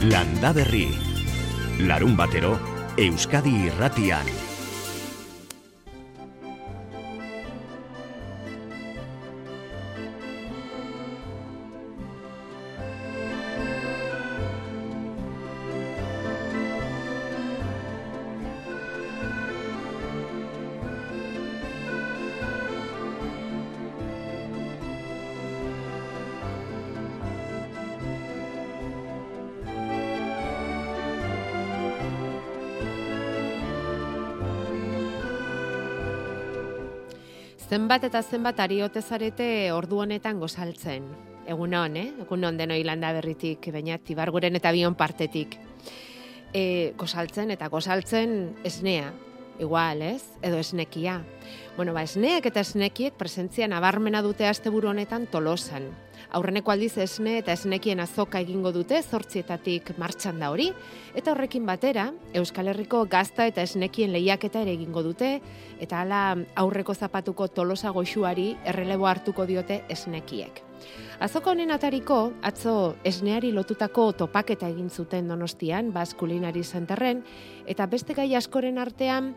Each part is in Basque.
Landa Berri. Larun batero, Euskadi irratian. Zenbat eta zenbat ariote zarete ordu honetan gozaltzen. Egun hon, eh? Egun hon deno hilanda berritik, baina tibarguren eta bion partetik. E, gozaltzen eta gozaltzen esnea, igual, ez? Edo esnekia. Bueno, ba, esneak eta esnekiek presentzia nabarmena dute asteburu honetan tolosan. Aurreneko aldiz esne eta esnekien azoka egingo dute zortzietatik martxan da hori, eta horrekin batera, Euskal Herriko gazta eta esnekien lehiaketa ere egingo dute, eta hala aurreko zapatuko tolosa goxuari errelebo hartuko diote esnekiek. Azoko honen atariko, atzo esneari lotutako topaketa egin zuten donostian, Bas Kulinari Zenterren, eta beste gai askoren artean,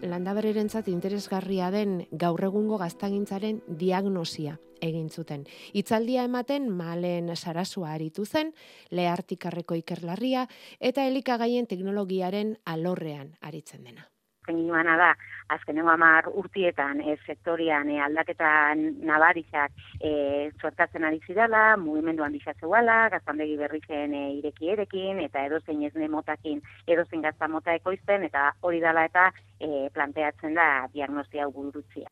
landabererentzat interesgarria den gaur egungo gaztagintzaren diagnosia egin zuten. Itzaldia ematen malen sarasua aritu zen, lehartikarreko ikerlarria eta elikagaien teknologiaren alorrean aritzen dena zenginuana da, azkenengo amar urtietan e, sektorian e, aldaketan nabarizak e, sortatzen ari zidala, mugimendu handisa zeuala, gaztandegi berri e, ireki erekin, eta edozein ez motakin, edozein gazta mota ekoizten, eta hori dala eta e, planteatzen da diagnosia gurutzia.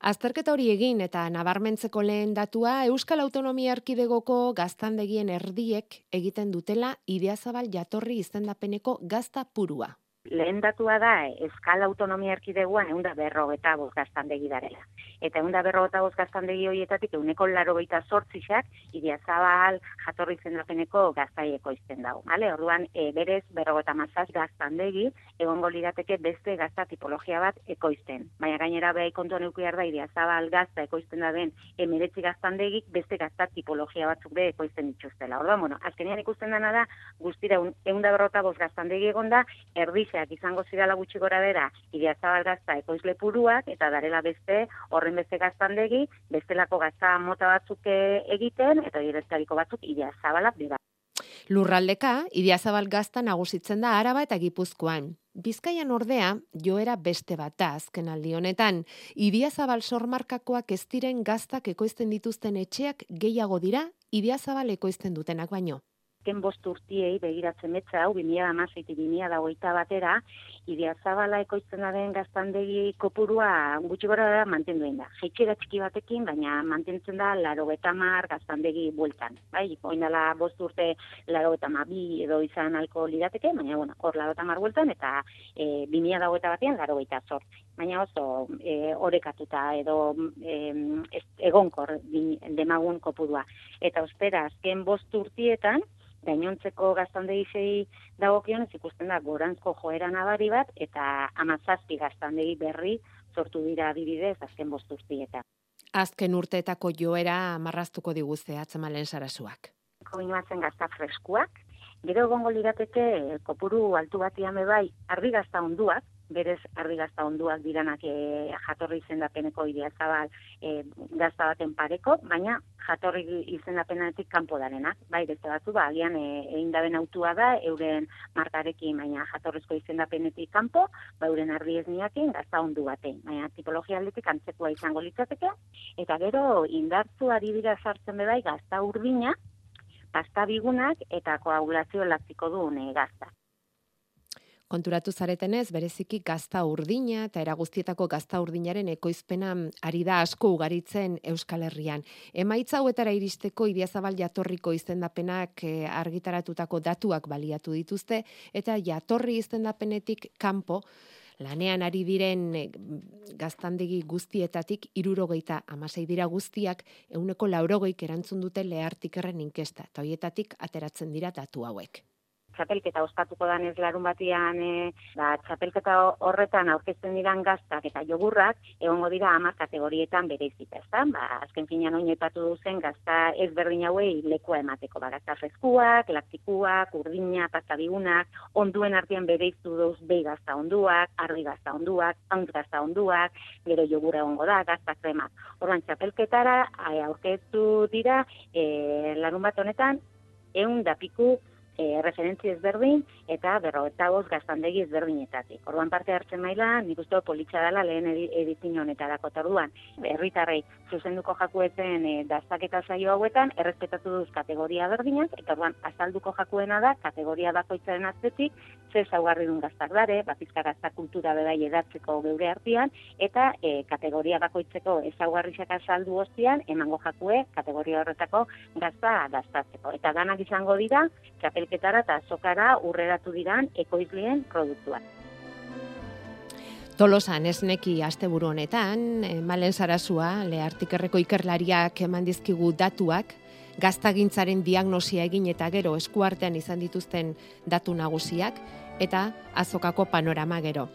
Azterketa hori egin eta nabarmentzeko lehen datua Euskal Autonomia Erkidegoko gaztandegien erdiek egiten dutela ideazabal jatorri izendapeneko gazta purua lehen datua da, eskala autonomia erkideguan egun da berrogeta boz gaztandegi darela. Eta egun da berrogeta boz gaztandegi horietatik eguneko laro gaita sortzixak, idia zabal, jatorri zendapeneko gaztaieko izten dago. Vale? Orduan, e, berez, berrogeta mazaz gaztandegi, egongo lirateke beste gazta tipologia bat ekoizten. Baina gainera behai kontuan eukiar da, idia zabal gazta ekoizten da den emeretzi gaztandegik beste gazta tipologia batzuk be ekoizten dituztela. Orduan, bueno, azkenean ikusten dena da, guztira egun da berrogeta boz gaztandegi egon da, erdi izango zirala gutxi gora bera, idia gazta ekoizle puruak, eta darela beste, horren beste gaztandegi, bestelako gazta mota batzuk egiten, eta direktariko batzuk idia zabalak dira. Lurraldeka, idia zabal gazta nagusitzen da araba eta gipuzkoan. Bizkaian ordea, joera beste bat da azken aldi honetan. Idia zabal sormarkakoak ez diren gaztak ekoizten dituzten etxeak gehiago dira, idia zabal ekoizten dutenak baino azken bost urtiei begiratzen metza hau, 2000 amazeiti 2000 da goita batera, idea zabala ekoizten den gaztandegi kopurua gutxi gora da mantenduen da. Jeitxera txiki batekin, baina mantentzen da laro betamar gaztandegi bueltan. Bai, oindala bost urte laro betama bi edo izan alko lirateke, baina bueno, hor laro betamar bueltan, eta e, 2000 da goita batean laro sortzi. Baina oso e, orekatuta edo e, egonkor demagun kopurua. Eta ostera, azken bost urtietan, gainontzeko gaztandegi dagokion ez ikusten da gorantzko joera nabari bat eta amazazpi gaztandegi berri sortu dira adibidez azken bosturtieta. Azken urteetako joera marraztuko diguzte atzamalen sarasuak. Koinuatzen gazta freskuak, gero gongo lirateke kopuru altu batian bai ardi gazta onduak, berez ardi gazta onduak diranak e, jatorri izendapeneko idea zabal e, gazta baten pareko, baina jatorri izendapenetik kanpo darenak. Bai, beste batzu, ba, agian e, egin daben autua da, euren markarekin, baina jatorrizko izendapenetik kanpo, ba, euren ardi ez niakin gazta ondu batein. Baina tipologia aldetik antzekoa izango litzateke, eta gero indartzu ari dira sartzen bai gazta urdina, pasta bigunak eta koagulazio laktiko du gazta. Konturatu zaretenez, bereziki gazta urdina eta eraguztietako gazta urdinaren ekoizpena ari da asko ugaritzen Euskal Herrian. Emaitza hauetara iristeko Idiazabal jatorriko izendapenak eh, argitaratutako datuak baliatu dituzte eta jatorri izendapenetik kanpo lanean ari diren eh, gaztandegi guztietatik irurogeita amasei dira guztiak euneko laurogeik erantzun dute lehartik erren inkesta eta hoietatik ateratzen dira datu hauek txapelketa ospatuko danez larun batian, e, ba, txapelketa horretan aurkezten diran gaztak eta jogurrak, egongo dira hamar kategorietan bere izita, ez da? Ba, azken finean oin epatu duzen gazta ez berdin hauei lekua emateko, ba, gazta freskuak, laktikuak, urdina, pasta bigunak, onduen artean bere izu duz behi gazta onduak, argi gazta onduak, haunt gazta onduak, gero jogura egongo da, gazta kremak. Horban, txapelketara aurkeztu dira, e, larun bat honetan, eun piku e, referentzi ezberdin eta berrogeta bost gaztandegi ezberdinetatik. Orduan parte hartzen maila, nik uste politxa dela lehen editin honetarako tarduan. Herritarrei zuzenduko jakuetzen e, daztaketa zaio hauetan, errespetatu duz kategoria berdinak, eta orduan azalduko jakuena da, kategoria bakoitzaren aztetik, ze zaugarri dun gaztak dare, bapizka gazta kultura bedai edatzeko geure artean, eta e, kategoria bakoitzeko ezaugarrizak azaldu ostian, emango jakue kategoria horretako gazta daztatzeko. Eta danak izango dira, txapelketara eta azokara urreratu diran ekoizlien produktuan. Tolosan esneki asteburu honetan, eh, Malen Sarasua, lehartikerreko ikerlariak eman dizkigu datuak, gaztagintzaren diagnosia egin eta gero eskuartean izan dituzten datu nagusiak, eta azokako panorama gero.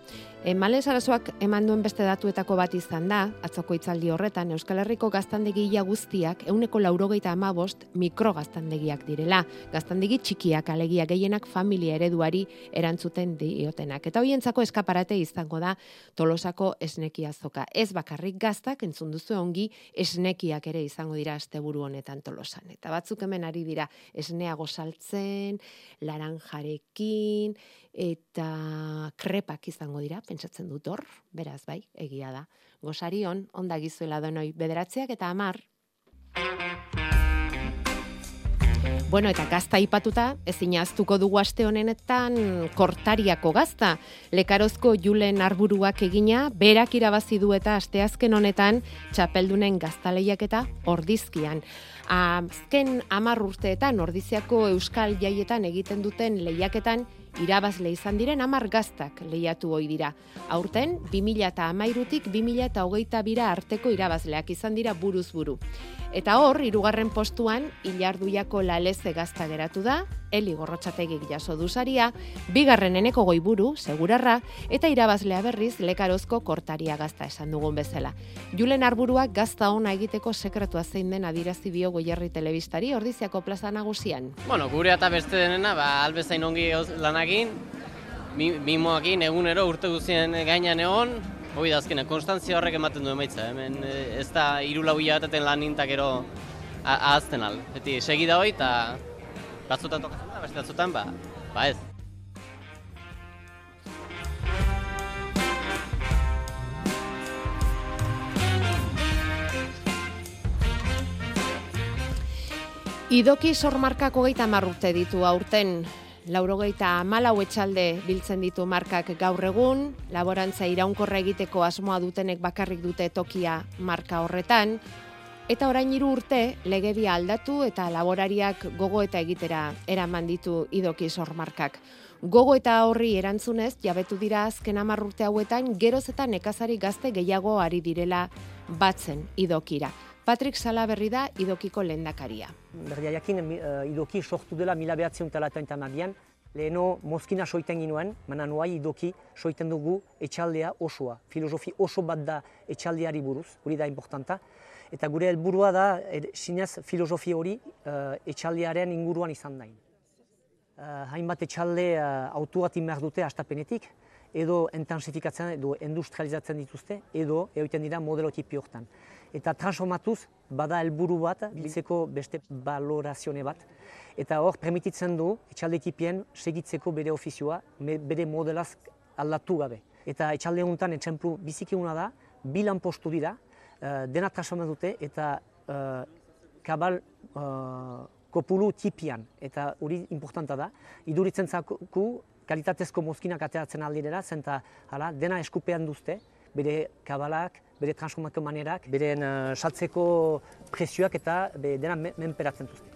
E, Malen Sarazuak eman duen beste datuetako bat izan da, atzoko itzaldi horretan, Euskal Herriko gaztandegia guztiak, euneko laurogeita amabost mikrogaztandegiak direla. Gaztandegi txikiak alegia gehienak familia ereduari erantzuten diotenak. Eta hoientzako eskaparate izango da tolosako esneki azoka. Ez bakarrik gaztak, entzun duzu ongi, esnekiak ere izango dira asteburu honetan tolosan. Eta batzuk hemen ari dira esneago saltzen, laranjarekin, eta krepak izango dira, pentsatzen dut hor, beraz bai, egia da. Gosarion, onda gizuela donoi, bederatzeak eta amar. Bueno, eta gazta ipatuta, ezin aztuko dugu aste honenetan kortariako gazta. Lekarozko julen arburuak egina, berak irabazi du eta asteazken honetan txapeldunen gaztaleiak eta ordizkian. Azken amar urteetan ordiziako euskal jaietan egiten duten lehiaketan irabazle izan diren amar gaztak lehiatu hoi dira. Aurten, 2000 eta amairutik 2000 eta hogeita bira arteko irabazleak izan dira buruz buru. Eta hor, irugarren postuan, ilarduiako laleze gazta geratu da, Eli Gorrotxategik jaso duzaria, bigarren eneko goiburu, segurarra, eta irabazlea berriz lekarozko kortaria gazta esan dugun bezala. Julen arburuak gazta ona egiteko sekretua zein den adirazi bio goierri telebistari ordiziako plaza nagusian. Bueno, gure eta beste denena, ba, albezain ongi lanagin, mimoakin egunero urte guzien gainean egon, hoi da azkena, konstantzia horrek ematen du emaitza, hemen eh, ez da irula huia batetan lan nintak ero ahazten al. Eti, segi da hoi, eta batzutan tokatzen da, beste batzutan, ba, ba ez. Idoki sormarkako geita marrute ditu aurten, laurogeita malau etxalde biltzen ditu markak gaur egun, laborantza iraunkorra egiteko asmoa dutenek bakarrik dute tokia marka horretan, Eta orain hiru urte legedia aldatu eta laborariak gogo eta egitera eraman ditu idoki sormarkak. Gogo eta horri erantzunez jabetu dira azken hamar urte hauetan geroz eta nekazari gazte gehiago ari direla batzen idokira. Patrick Sala berri da idokiko lendakaria. Berdia jakin uh, idoki sortu dela mila behatzen talatan eta magian, leheno mozkina soiten ginuen, mana nuai idoki soiten dugu etxaldea osoa. Filosofi oso bat da etxaldeari buruz, hori da importanta. Eta gure helburua da, er, sinez filosofi hori uh, etxaldearen inguruan izan dain. Uh, hainbat etxalde uh, autuatin behar dute astapenetik, edo intensifikatzen edo industrializatzen dituzte, edo egiten dira modelo tipi hortan. Eta transformatuz, bada helburu bat, biltzeko beste valorazione bat, eta hor permititzen du etxalde tipien segitzeko bere ofizioa, bere modelaz aldatu gabe. Eta etxalde honetan, etxemplu, biziki da, bilan postu dira, uh, dena transforma dute eta uh, kabal uh, kopulu tipian, eta hori importanta da, iduritzen zaku kalitatezko mozkinak ateratzen aldirera, zenta hala, dena eskupean duzte, bere kabalak, bere transformako manerak, bere uh, saltzeko presioak eta be, dena menperatzen duzte.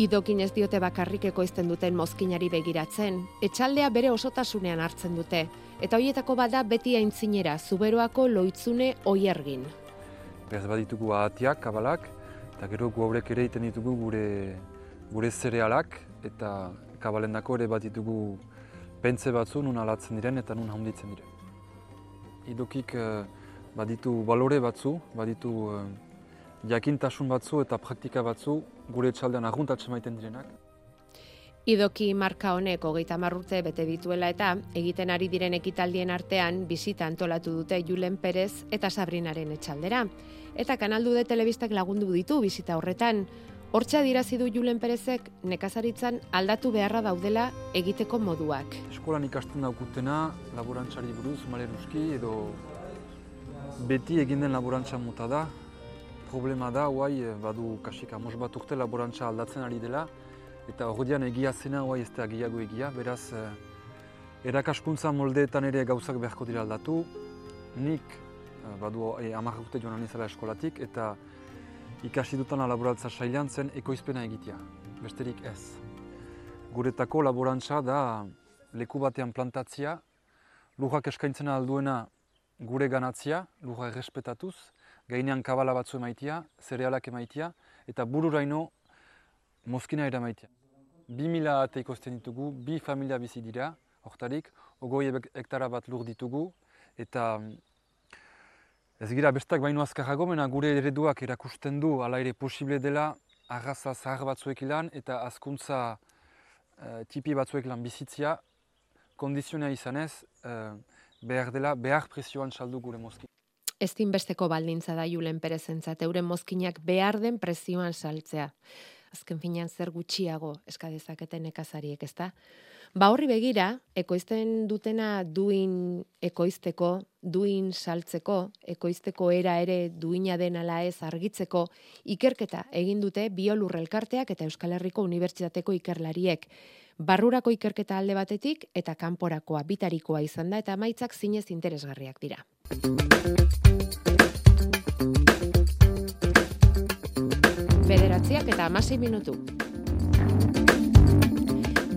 Idokin ez diote bakarrik ekoizten duten mozkinari begiratzen, etxaldea bere osotasunean hartzen dute, eta hoietako bada beti aintzinera, zuberoako loitzune oiergin. Beraz baditugu ahatiak, kabalak, Eta gero gu haurek ere egiten ditugu gure, gure zerealak eta kabalendako ere bat ditugu pentze batzu nun alatzen diren eta nun handitzen diren. Idokik uh, baditu balore batzu, baditu uh, jakintasun batzu eta praktika batzu gure etxaldean arguntatzen maiten direnak. Idoki marka honek hogeita marrurte bete dituela eta egiten ari diren ekitaldien artean bizita antolatu dute Julen Perez eta Sabrinaren etxaldera. Eta kanaldu de telebistak lagundu ditu bizita horretan. Hortza dirazi du Julen Perezek nekazaritzan aldatu beharra daudela egiteko moduak. Eskolan ikasten daukutena laborantzari buruz, maleruski, edo beti egin den laborantza mota da. Problema da, guai, badu kasik amos bat urte laborantza aldatzen ari dela, eta horrean egia zena, guai, ez da gehiago egia, beraz, eh, erakaskuntza moldeetan ere gauzak beharko dira aldatu. Nik, eh, badu, eh, amak urte joan anizela eskolatik, eta ikasi dutana laborantza sailan zen ekoizpena egitea, besterik ez. Guretako laborantza da leku batean plantatzia, lujak eskaintzen alduena gure ganatzia, lujak errespetatuz, gainean kabala batzu emaitia, zerealak emaitia, eta bururaino mozkina eramaitia. Bi mila ate ikosten ditugu, bi familia bizi dira, hortarik, ogoi hektara bat lur ditugu, eta ez gira bestak baino azkarrago, mena gure ereduak erakusten du, ala ere posible dela, arraza zahar batzuek ilan, eta azkuntza uh, tipi batzuek lan bizitzia, kondizionea izanez, uh, behar dela, behar presioan saldu gure mozkina ez dinbesteko baldintza da Julen Perezentzat euren mozkinak behar den presioan saltzea. Azken finean zer gutxiago eska dezaketen nekazariek, ezta? Ba horri begira, ekoizten dutena duin ekoizteko, duin saltzeko, ekoizteko era ere duina den ala ez argitzeko, ikerketa egin dute biolurrelkarteak eta Euskal Herriko Unibertsitateko ikerlariek. Barrurako ikerketa alde batetik eta kanporakoa bitarikoa izan da eta maitzak zinez interesgarriak dira. Bederatziak eta amasei minutu.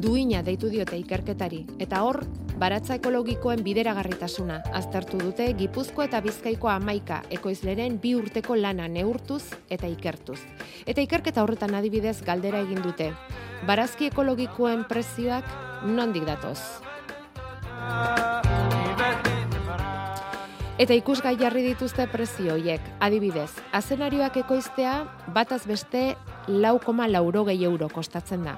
Duina deitu diote ikerketari, eta hor, baratza ekologikoen bideragarritasuna aztertu dute Gipuzko eta Bizkaiko amaika ekoizleren bi urteko lana neurtuz eta ikertuz. Eta ikerketa horretan adibidez galdera egin dute. Barazki ekologikoen prezioak nondik datoz? Eta ikusgai jarri dituzte prezio hoiek. Adibidez, azenarioak ekoiztea bataz beste lau koma laurogei euro kostatzen da.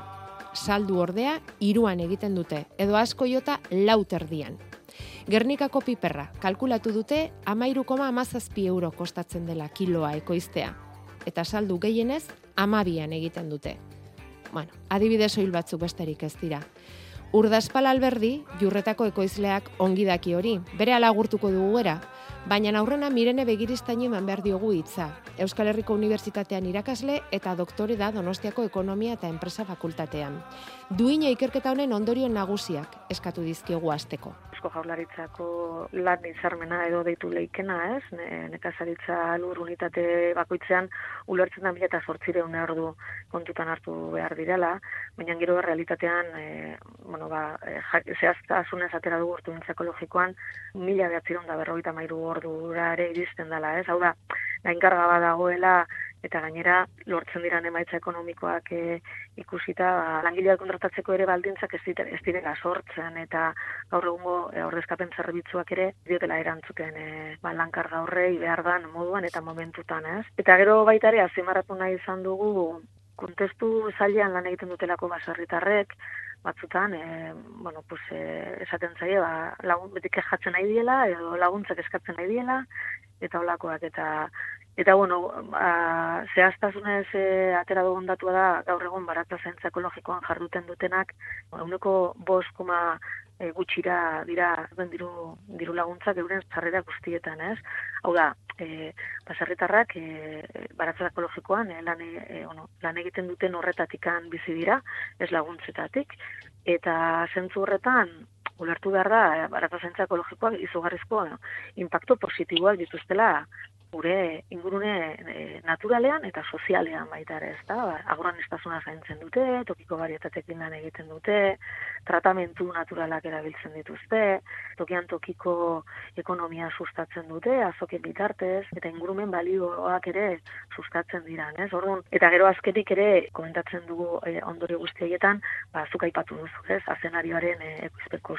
Saldu ordea, iruan egiten dute, edo asko jota lau terdian. Gernikako piperra, kalkulatu dute, amairu koma amazazpi euro kostatzen dela kiloa ekoiztea. Eta saldu gehienez, amabian egiten dute. Bueno, adibidez oil batzuk besterik ez dira. Urdaspal alberdi, jurretako ekoizleak ongi daki hori, bere alagurtuko dugu era, baina aurrena mirene begiriztain eman behar diogu hitza. Euskal Herriko Unibertsitatean irakasle eta doktore da Donostiako Ekonomia eta Enpresa Fakultatean. Duina ikerketa honen ondorio nagusiak eskatu dizkiogu asteko. Eusko Jaurlaritzako lan izarmena edo deitu leikena, ez? Ne, nekazaritza lur unitate bakoitzean ulertzen da mila eta zortzireun ordu kontutan hartu behar direla, baina gero realitatean, e, bueno, ba, e, zehaztasunez atera dugu urtu ekologikoan, mila behatziron da berroita mairu ordura ere iristen dela, ez? Hau da, gainkarga badagoela eta gainera lortzen diran emaitza ekonomikoak e, ikusita ba, langileak kontratatzeko ere baldintzak ez, dira, ez direla sortzen eta gaur egungo e, ordezkapen zerbitzuak ere diotela erantzuten e, ba, lankarga horrei behar dan moduan eta momentutan ez. Eta gero baita ere azimarratu nahi izan dugu kontestu zailean lan egiten dutelako baserritarrek, batzutan, e, bueno, pues, e, esaten zaie, ba, lagun, betik jatzen nahi diela, edo laguntzak eskatzen nahi diela, eta olakoak, eta Eta, bueno, ba, zehaztasunez e, atera dugun datua da, gaur egun baratza zentza ekologikoan jarduten dutenak, uneko bos koma e, gutxira dira diru, diru laguntzak euren zarrera guztietan, ez? Hau da, e, basarritarrak e, baratza ekologikoan e, lan, e, ono, lan egiten duten horretatikan bizi dira, ez laguntzetatik, eta zentzu horretan, ulertu behar da, baratza zentza ekologikoak izugarrizko, impacto positiboak dituztela gure ingurune e, naturalean eta sozialean baita ere, ezta? Ba, agroan estasuna zaintzen dute, tokiko varietatekin lan egiten dute, tratamentu naturalak erabiltzen dituzte, tokian tokiko ekonomia sustatzen dute, azoken bitartez, eta ingurumen balioak ere sustatzen dira, ez? Orduan, eta gero azkenik ere komentatzen dugu e, ondori guztietan, ba, zuk aipatu duzu, ez? Azenarioaren e,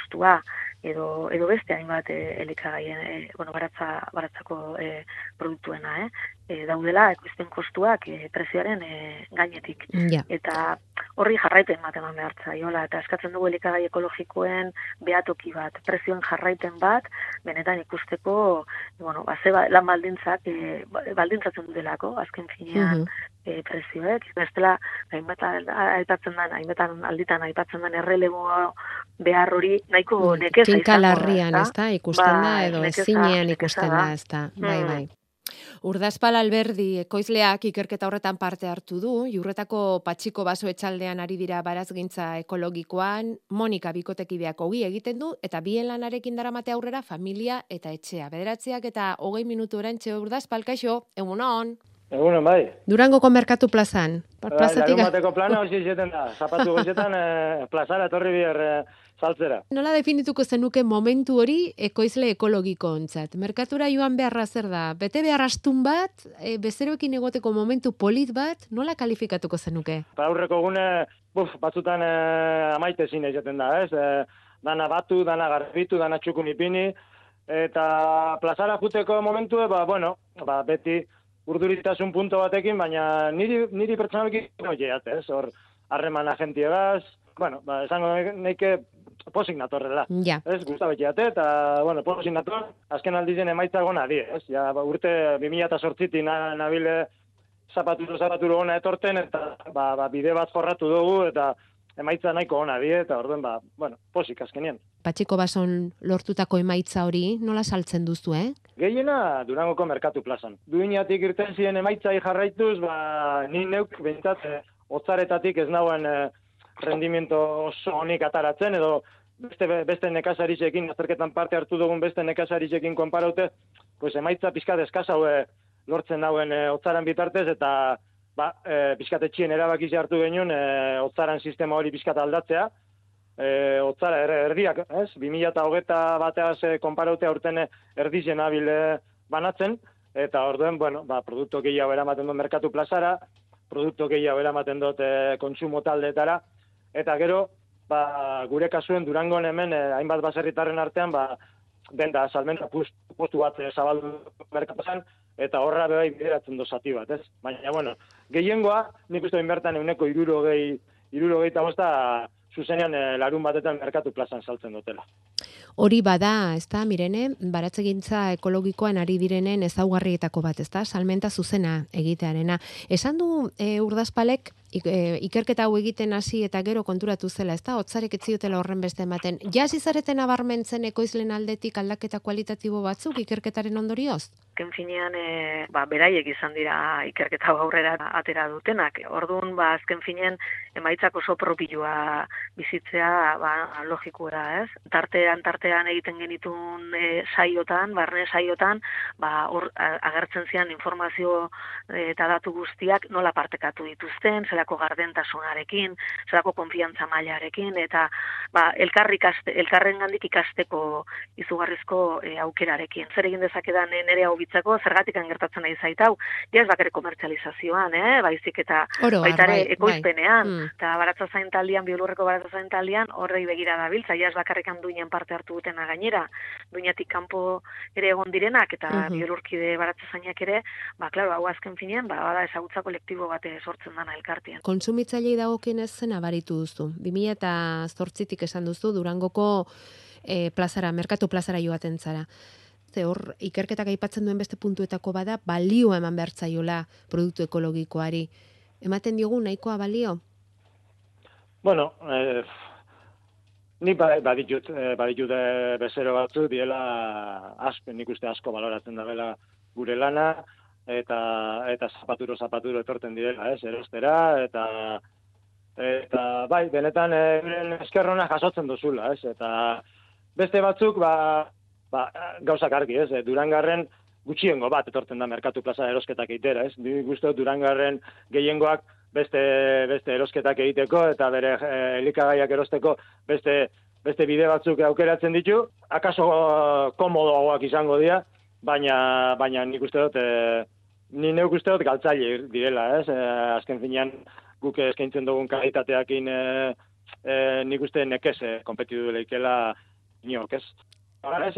kostua, edo, edo beste hainbat e, elikagaien, e, bueno, baratza, baratzako e, produktuena, eh? E, daudela ekoizpen kostuak e, prezioaren e, gainetik. Ja. Eta horri jarraiten bat eman behar zaiola, eta eskatzen dugu elikagai ekologikoen behatoki bat, prezioen jarraiten bat, benetan ikusteko, bueno, ba, ze ba- lan baldintzak, e, ba- baldintzatzen dutelako, azken finean, Mhm. e, prezioek, bestela, hainbat aipatzen den, hainbetan alditan aipatzen den errelego behar hori nahiko nekeza Kinka izango da, larrian, ezta? ezta? Ikusten da, Bai, edo nekeza- ezinean nekeza ikusten da. da, ezta? Bai, Mm. bai. Urdazpal Alberdi ekoizleak ikerketa horretan parte hartu du, jurretako patxiko baso etxaldean ari dira barazgintza ekologikoan, Monika bikotekideak hogi egiten du, eta bien lanarekin daramate aurrera familia eta etxea. Bederatziak eta hogei minutu erantxe Urdazpal, kaixo, egunon. Egunon, bai. Durangoko Merkatu plazan. Bai, Plazatik, larun bateko plana hori da. Zapatu gozetan e, plazara etorri biher e, saltzera. Nola definituko zenuke momentu hori ekoizle ekologiko ontzat? Merkatura joan beharra zer da? Bete behar astun bat, e, bezeroekin egoteko momentu polit bat, nola kalifikatuko zenuke? Ba, aurreko gune, buf, batzutan e, amaite zine izaten da, ez? E, dana batu, dana garbitu, dana txukun ipini, eta plazara juteko momentu, ba, bueno, ba, beti urduritasun punto batekin, baina niri, niri pertsonalki noiat, ez? Hor, harreman agentiegaz, bueno, ba, esango neike posik natorrela. Ja. Ez, gusta betiate, eta, bueno, posik nator, azken aldizen emaitza gona die, ez? Ja, ba, urte 2008 na, nabile zapaturo, zapaturo ona etorten, eta, ba, ba, bide bat jorratu dugu, eta emaitza nahiko ona die, eta orduen, ba, bueno, posik azkenien. Patxiko bason lortutako emaitza hori, nola saltzen duzu, eh? Gehiena Durangoko merkatu plazan. Duinatik irten ziren emaitzai jarraituz, ba, ni neuk behintzat eh, otzaretatik ez nauen eh, rendimiento oso honik ataratzen, edo beste, beste nekazarizekin, azterketan parte hartu dugun beste nekazarizekin konparaute, pues emaitza pizkat eskaz haue lortzen dauen e, otzaran bitartez, eta ba, e, pizkat etxien erabakiz hartu genuen e, otzaran sistema hori pizkat aldatzea, e, otzara er, erdiak, ez? 2008 bateaz e, konparaute aurten erdizen abile banatzen, eta orduen, bueno, ba, produktu gehiago eramaten dut merkatu plazara, produktu gehiago eramaten dut e, kontsumo taldeetara, eta gero, ba, gure kasuen Durangon hemen e, hainbat baserritarren artean, ba, denda salmenta post- postu bat e, zabaldu merkatuan, eta horra bai bideratzen do zati bat, ez? Baina, bueno, gehiengoa, nik uste bertan euneko irurogei, irurogei eta bosta, zuzenean e, larun batetan merkatu plazan saltzen dutela. Hori bada, ezta, Mirene, baratzegintza ekologikoan ari direnen ezaugarrietako bat, ezta, salmenta zuzena egitearena. Esan du e, urdazpalek ik- e, ikerketa hau egiten hasi eta gero konturatu zela, ezta, hotzarek etziotela horren beste ematen. Ja zizareten abarmentzen ekoizlen aldetik aldaketa kualitatibo batzuk ikerketaren ondorioz? azken finean e, ba, beraiek izan dira ikerketa aurrera atera dutenak. Orduan, ba, azken finean emaitzak oso propioa bizitzea ba, logikura, ez? Tartean, tartean egiten genitun e, saiotan, barne saiotan, ba, hor a- agertzen zian informazio eta datu guztiak nola partekatu dituzten, zelako gardentasunarekin, zelako konfiantza mailarekin, eta ba, elkar ikaste, elkarren gandik ikasteko izugarrizko e, aukerarekin. Zer egin dezakedan e, nere hau bitzako, zergatik gertatzen nahi zaitau, ja ez bakare komertzializazioan, eh? baizik eta Oro, baita ere bai, ekoizpenean, Mm. eta baratza zain taldian, biolurreko baratza zain taldian, horrei begira da biltza, ja ez bakarrekan duinen parte hartu dutena gainera, duinatik kanpo ere egon direnak, eta Mhm. biolurkide baratza zainak ere, ba, klaro, hau azken finean, ba, bada ezagutza kolektibo bate sortzen dana elkartean. Kontsumitzailei dagokienez zen abaritu duzu. 2008tik esan duzu Durangoko e, plazara, merkatu plazara joaten zara. Ze hor, ikerketak aipatzen duen beste puntuetako bada, balio eman behar zaiola produktu ekologikoari. Ematen diogu nahikoa balio? Bueno, eh, ni ba- baditut, eh, baditut eh, bezero batzu, diela asko, nik uste asko baloratzen da bela gure lana, eta eta zapaturo zapaturo etorten direla, ez, erostera, eta eta bai, benetan eh, euren eskerrona jasotzen duzula, ez, eta beste batzuk, ba, ba, gauzak argi, ez, eh, durangarren, gutxiengo bat etortzen da merkatu plaza erosketak egitera, ez? Ni gustu Durangarren gehiengoak beste beste erosketak egiteko eta bere eh, elikagaiak erosteko beste beste bide batzuk aukeratzen ditu, akaso komodoagoak izango dira, baina baina nik uste dut eh, ni neuk uste dut galtzaile direla, ez? Eh, azken finean guk eskaintzen dugun kalitateakin eh, eh, nik uste nekez eh, kompetitu leikela inok, ez? Hala, ez,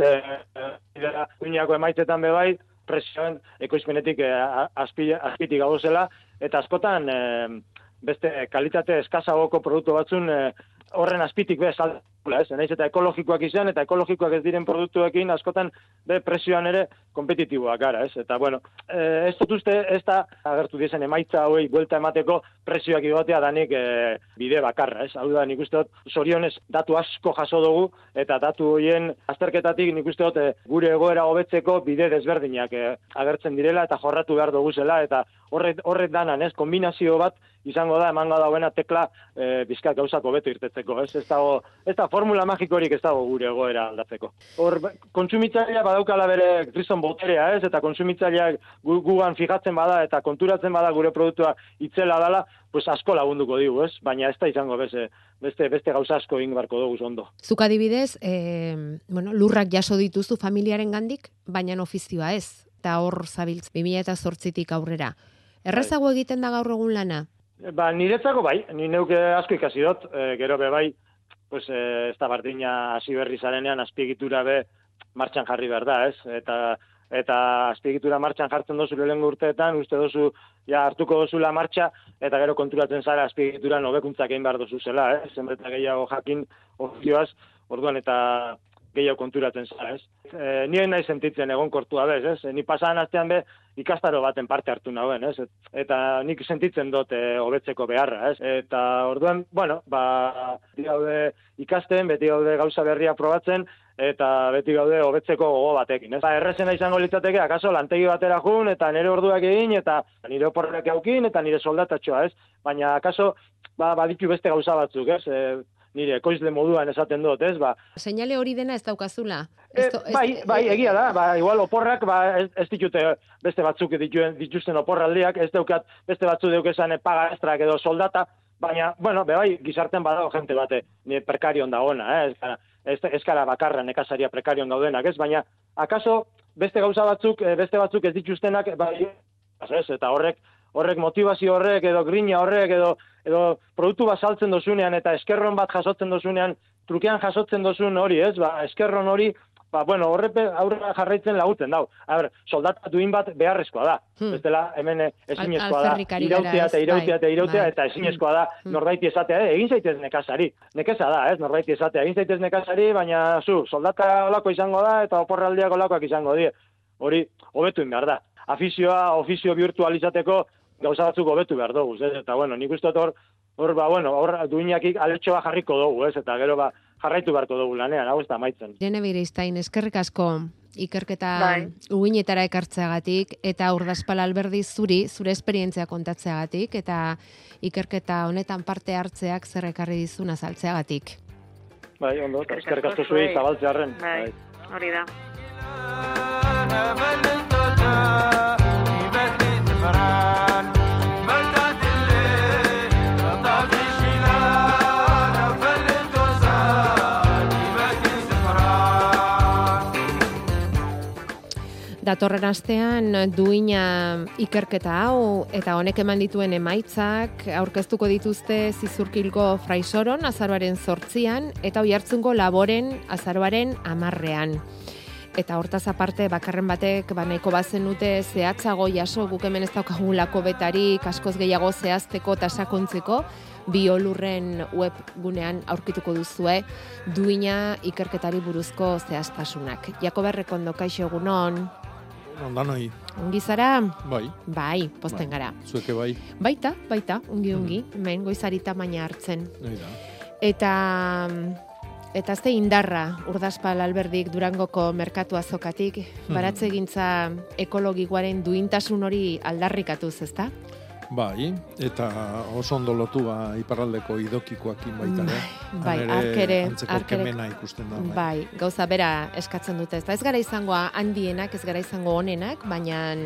uinako emaitzetan bebai, presioen ekoizpenetik eh, azpi, azpitik gau zela, eta askotan eh, beste kalitate eskazagoko produktu batzun eh, horren azpitik be sal ez, naiz eta ekologikoak izan eta ekologikoak ez diren produktuekin askotan be presioan ere kompetitiboak gara, ez? Eta bueno, eh, ez dut uste ez da agertu diesen emaitza hauei buelta emateko presioak igotea danik eh, bide bakarra, ez? Hau da, nik uste dut sorionez datu asko jaso dugu eta datu hoien azterketatik nik uste dut eh, gure egoera hobetzeko bide desberdinak eh, agertzen direla eta jorratu behar dugu zela eta horret horret danan, ez? Kombinazio bat izango da emango dauena tekla eh, bizkat gauzak hobeto irtetzeko, ez? Ez dago ez da formula magikorik ez dago gure egoera aldatzeko. Hor kontsumitzailea badaukala bere kriston boterea, ez? Eta kontsumitzaileak gu, gugan fijatzen bada eta konturatzen bada gure produktua itzela dala, pues asko lagunduko digu, ez? Baina ez da izango beste beste beste gauza asko egin barko dugu ondo. Zuk adibidez, eh, bueno, lurrak jaso dituzu familiaren gandik, baina ofizioa ez. Eta hor zabiltz 2008tik aurrera. Errazago egiten da gaur egun lana? Ba, niretzako bai, ni neuke asko ikasi dut, e, gero be bai, pues, e, ez da bardina hasi berri zarenean azpiegitura be martxan jarri behar da, ez? Eta, eta azpiegitura martxan jartzen dozu lehen urteetan, uste dozu ja hartuko dozula martxa, eta gero konturatzen zara azpiegitura nobekuntzak egin behar dozu zela, ez? Zenbeta gehiago jakin ofioaz, orduan eta gehiago konturatzen zara, ez? E, nien nahi sentitzen egon kortua bez, ez? Ni pasadan astean be ikastaro baten parte hartu nauen, ez? Et, eta nik sentitzen dut e, hobetzeko beharra, ez? Eta orduan, bueno, ba, beti gaude ikasten, beti gaude gauza berria probatzen, eta beti gaude hobetzeko gogo batekin, ez? Ba, errezena izango litzateke, akaso lantegi batera jun, eta nire orduak egin, eta nire oporrek aukin, eta nire soldatatxoa, ez? Baina, akaso, ba, baditu beste gauza batzuk, ez? E, nire ekoizle moduan esaten dut, ez? Ba, Seinale hori dena ez daukazula. E, Ez ez- bai, bai, egia da, ba, igual oporrak, ba, ez, ez ditute beste batzuk dituen, dituzten oporraldiak, ez daukat beste batzu deukezan paga estrak edo soldata, baina, bueno, be bai, gizarten badago jente bate, ni prekarion dagoena, eh? ez, gara- ez, ez gara bakarra nekazaria prekarion daudenak, ez, baina, akaso, beste gauza batzuk, eh, beste batzuk ez dituztenak, bai, ez, eta horrek, horrek motivazio horrek edo grina horrek edo edo produktu bat saltzen dozunean eta eskerron bat jasotzen dozunean trukean jasotzen dozun hori, ez? Ba, eskerron hori Ba, bueno, horrepe aurrera jarraitzen lagutzen dau. A ber, soldata duin bat beharrezkoa da. Hmm. Bestela, hemen eh, ezinezkoa da. Irautea eta irautea eta Bai, irautea bai. eta ezinezkoa da Hmm. norbaiti esatea, eh? egin zaitez nekazari. Nekeza da, ez? Norbaiti esatea, egin zaitez nekazari, baina zu, soldata olako izango da eta oporraldiak olakoak izango die. Hori, hobetu behar da. Afizioa, ofizio virtualizateko gauza batzuk hobetu behar dugu, ez? Eta, bueno, nik uste hor, hor, ba, bueno, hor duinakik aletxoa jarriko dugu, ez? Eta gero, ba, jarraitu beharko dugu lanean, hau ez da amaitzen. Irene Biristain, eskerrik asko ikerketa Bai. uginetara ekartzeagatik eta urdazpal alberdi zuri, zure esperientzia kontatzeagatik eta ikerketa honetan parte hartzeak zer ekarri dizun azaltzeagatik. Bai, ondo, Eskerrik asko zuei zuei. zabaltzearren. Bai, hori da. Datorren astean duina ikerketa hau eta honek eman dituen emaitzak aurkeztuko dituzte zizurkilko fraisoron azaroaren zortzian eta oihartzungo laboren azaroaren amarrean. Eta hortaz aparte bakarren batek ba nahiko bazen dute zehatzago jaso guk hemen ez daukagulako betari askoz gehiago zehazteko eta sakontzeko biolurren webgunean aurkituko duzue duina ikerketari buruzko zehaztasunak. Jakoba Errekondo kaixo egunon. Ondanoi, Ongi zara? bai, Bai, posten gara. zueke bai, Baita, baita, ongi ongi, hemen goizari tamaina hartzen. nahi da. Eta eta azte indarra urdazpal alberdik durangoko merkatu azokatik, baratze gintza ekologikoaren duintasun hori aldarrikatuz, ezta? Bai, eta oso ondo lotu ba, iparraldeko idokikoakin baita. Bai, Han ark ere, antzeko ark ere- kemena ikusten da. Bai. Bai, gauza bera eskatzen dute. Ez da ez gara izangoa handienak, ez gara izango onenak, baina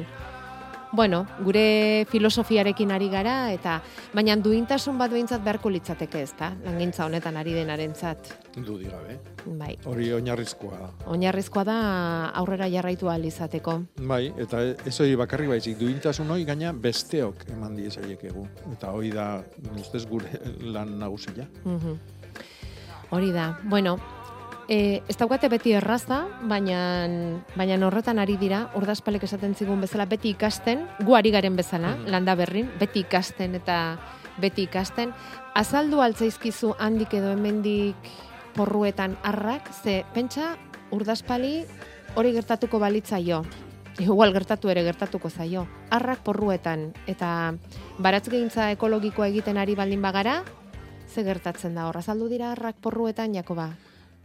bueno, gure filosofiarekin ari gara eta baina duintasun bat behintzat beharko litzateke, ez da? Langintza honetan ari denarentzat. Dudi gabe. Bai. Hori oinarrizkoa da. Oinarrizkoa da aurrera jarraitu ahal izateko. Bai, eta ez hori bakarrik baizik, duintasun hori gaina besteok eman diezaiek egu. Eta hori da, ustez gure lan nagusia. Mhm. Hori da. Bueno, e, ez daukate beti erraza, baina baina horretan ari dira, urdaspalek esaten zigun bezala, beti ikasten, gu ari garen bezala, Mhm. landa berrin, beti ikasten eta beti ikasten. Azaldu altzaizkizu handik edo hemendik porruetan arrak, ze pentsa urdaspali hori gertatuko balitzaio. Igual gertatu ere gertatuko zaio. Arrak porruetan eta baratzgintza ekologikoa egiten ari baldin bagara, ze gertatzen da hor? Azaldu dira arrak porruetan, Jakoba?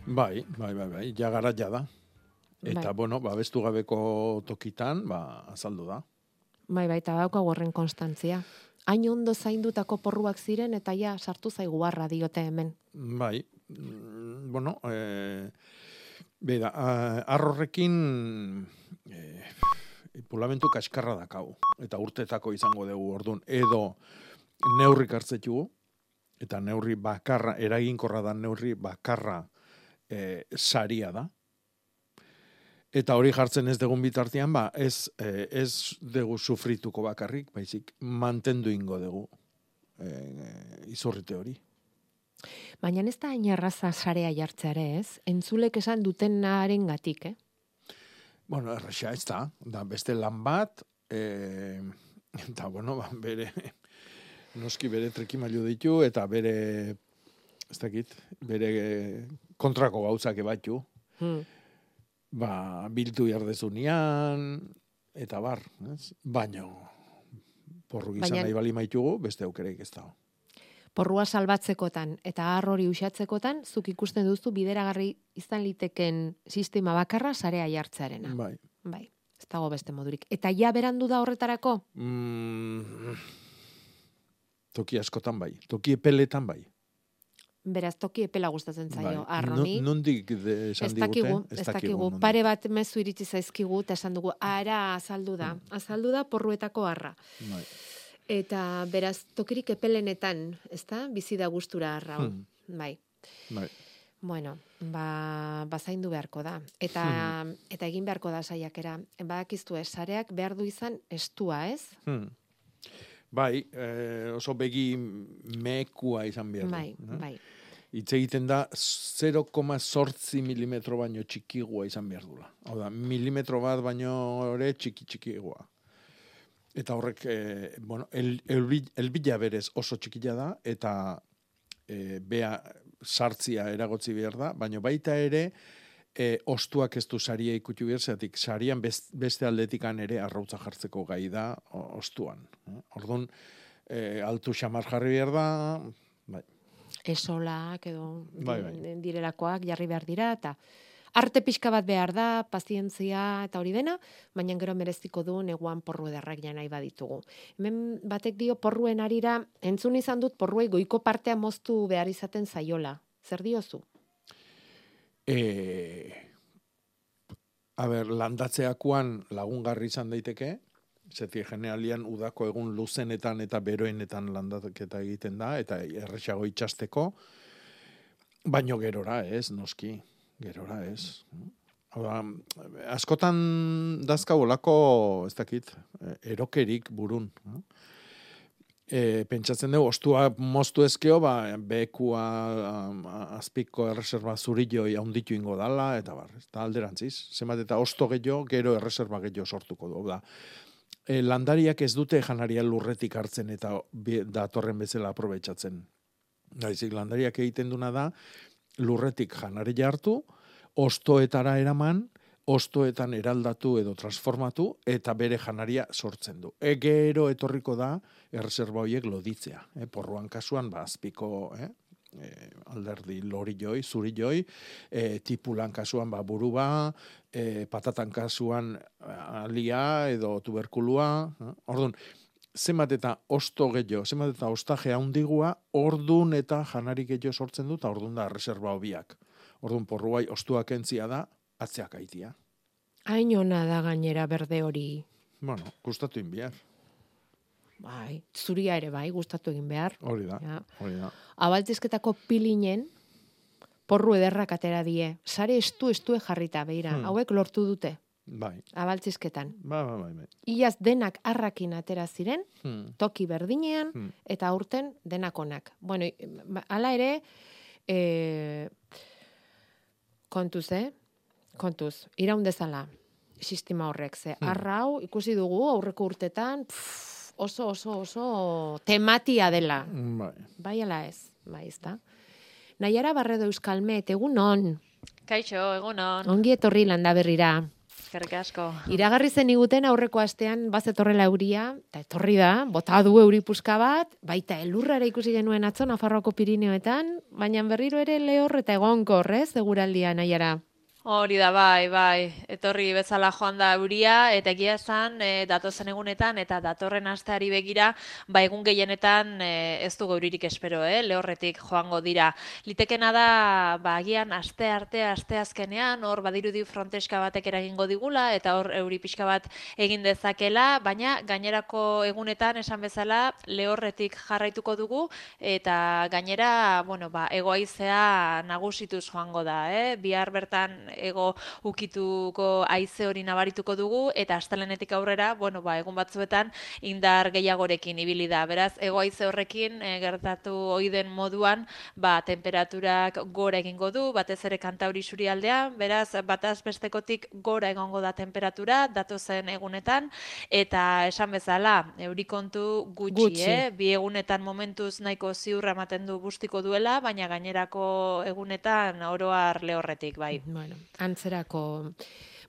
Bai, bai, bai, bai, ja garaia da. Eta, Bai. bueno, ba, bestu gabeko tokitan, ba, azaldu da. Bai, bai, eta dauka horren konstantzia. Hain ondo zaindutako porruak ziren eta ja sartu zaigu harra diote hemen. Bai, mm, bueno, e, beda, a- arrorrekin e, pulamentu kaskarra dakau, eta urtetako izango dugu ordun edo neurrik hartzetugu, eta neurri bakarra, eraginkorra da neurri bakarra e, saria da. Eta hori jartzen ez dugun bitartean, ba, ez, e, ez dugu sufrituko bakarrik, baizik mantendu ingo dugu e, izurrite hori. Baina ez da hain erraza sarea jartzea ere, ez? Entzulek esan dutenaren gatik, eh? Bueno, erresa ez da, da beste lan bat, e, eta bueno, ba, bere, noski bere trikimailu ditu, eta bere, ez dakit, bere kontrako gauzak ebatu, Hmm. ba, biltu jardezunean, eta bar, ez? Baino, porru gizan Baina- nahi bali maitugu, beste aukereik ez da. Porrua salbatzekotan eta har hori usatzekotan, zuk ikusten duzu bideragarri izan liteken sistema bakarra sarea jartzearena. Bai. Bai, ez dago beste modurik. Eta ja berandu da horretarako? Mm, toki askotan bai, toki epeletan bai. Beraz, toki epela gustatzen zaio, bai. arroni. De, esan Ez digute? ez dakigu. nondik. Pare bat mezu iritsi zaizkigu eta esan dugu, ara azaldu da. Mm. Azaldu da porruetako harra. Bai. Eta beraz, tokirik epelenetan, ezta? Bizi da gustura harra. hau. Hmm. Bai. Bai. Bueno, ba, bazaindu beharko da. Eta, Hmm. eta egin beharko da saiakera. Badakiztu ez, sareak behar du izan estua, ez? Hmm. Bai, eh, oso begi mekua izan behar. Bai, no? bai. Hitz egiten da 0,zortzi milimetro baino txikigua izan behar dula. Hau da, milimetro bat baino ere txiki txikigua. Eta horrek, eh, bueno, el, elbi- elbila berez oso txikila da, eta eh, bea sartzia eragotzi behar da, baino baita ere, e, ostuak ez du saria ikutu behar, zeratik sarian best, beste aldetikan ere arrautza jartzeko gai da o- ostuan. eh. Orduan, e, altu xamar jarri behar da, bai. Esolak edo Bai, bai. direlakoak jarri behar dira, eta arte pixka bat behar da, pazientzia eta hori dena, baina gero mereziko du neguan porru ederrak ja nahi baditugu. Hemen batek dio porruen arira, entzun izan dut porruei goiko partea moztu behar izaten zaiola. Zer diozu? E, a ber, landatzeakoan lagungarri izan daiteke, zeti generalian udako egun luzenetan eta beroenetan landaketa egiten da, eta erresago itxasteko, baino gerora ez, noski, gerora ez. Hau da, askotan dazka olako, ez dakit, erokerik burun. E, pentsatzen dugu, ostua moztu ezkeo, ba, bekua azpiko erreserba zurilloi haunditu ingo dala, eta bar, eta alderantziz. Zenbat eta osto gehiago, gero erreserba gehiago sortuko du. Da, e, landariak ez dute janaria lurretik hartzen eta bi- datorren bezala aprobetsatzen. Gaizik, landariak egiten duna da, lurretik janaria hartu, ostoetara eraman, ostoetan eraldatu edo transformatu eta bere janaria sortzen du. E, gero etorriko da erreserba horiek loditzea. E, porruan kasuan, ba, azpiko, eh? E, alderdi lori joi, zuri joi, e, tipulan kasuan ba, buruba, e, patatan kasuan alia edo tuberkulua. Eh? Orduan, zenbat eta osto gehiago, zenbat eta ostaje handigua, ordun eta janari gehiago sortzen du, eta ordun da reserva hobiak. Ordun porruai ostuak entzia da, atzeak aitia. Hain ona da gainera berde hori. Bueno, gustatu inbiar. Bai, zuria ere bai, gustatu egin behar. Hori da, Ja. hori da. Abaltizketako pilinen, porru ederrak atera die. Sare estu estue jarrita, beira. Hmm. Hauek lortu dute, Bai, abaltzizketan. bai, bai, bai. bai. Iaz denak arrakin atera ziren, Hmm. toki berdinean, Hmm. eta aurten denak onak. Bueno, ba- hala ere, e, kontuz, eh? Kontuz, iraun dezala sistema horrek, ze Hmm. arra hau ikusi dugu aurreko urtetan, pff, oso, oso, oso tematia dela. Bai. Bai ala ez, bai ez da. Naiara barredo euskalmet, egun on, Kaixo, egunon. ongi etorri landa berrira. Eskerrik asko. Iragarri zen iguten aurreko astean bazetorrela euria, eta etorri da, bota du euri puska bat, baita elurrara ikusi genuen atzo Nafarroako Pirineoetan, baina berriro ere lehor eta egonkor, ez, eguraldia naiara. Hori da, bai, bai. Etorri bezala joan da euria, eta egia esan, e, datozen egunetan, eta datorren asteari begira, ba, egun gehienetan e, ez du euririk espero, eh? lehorretik joango dira. Litekena da, ba, agian, aste arte, aste azkenean, hor badirudi fronteska batek eragingo digula, eta hor euri pixka bat egin dezakela, baina gainerako egunetan, esan bezala, lehorretik jarraituko dugu, eta gainera, bueno, ba, egoaizea nagusituz joango da, eh? Bihar bertan ego ukituko haize hori nabarituko dugu eta astelenetik aurrera, bueno, ba, egun batzuetan indar gehiagorekin ibili da. Beraz, ego haize horrekin eh, gertatu ohi den moduan, ba, temperaturak gora egingo du, batez ere kantauri surialdean, beraz, bataz bestekotik gora egongo da temperatura, datozen egunetan, eta esan bezala, eurikontu gutxi, Gutxi. eh? bi egunetan momentuz nahiko ziurra ematen du bustiko duela, baina gainerako egunetan oroar lehorretik, bai. Bueno, antzerako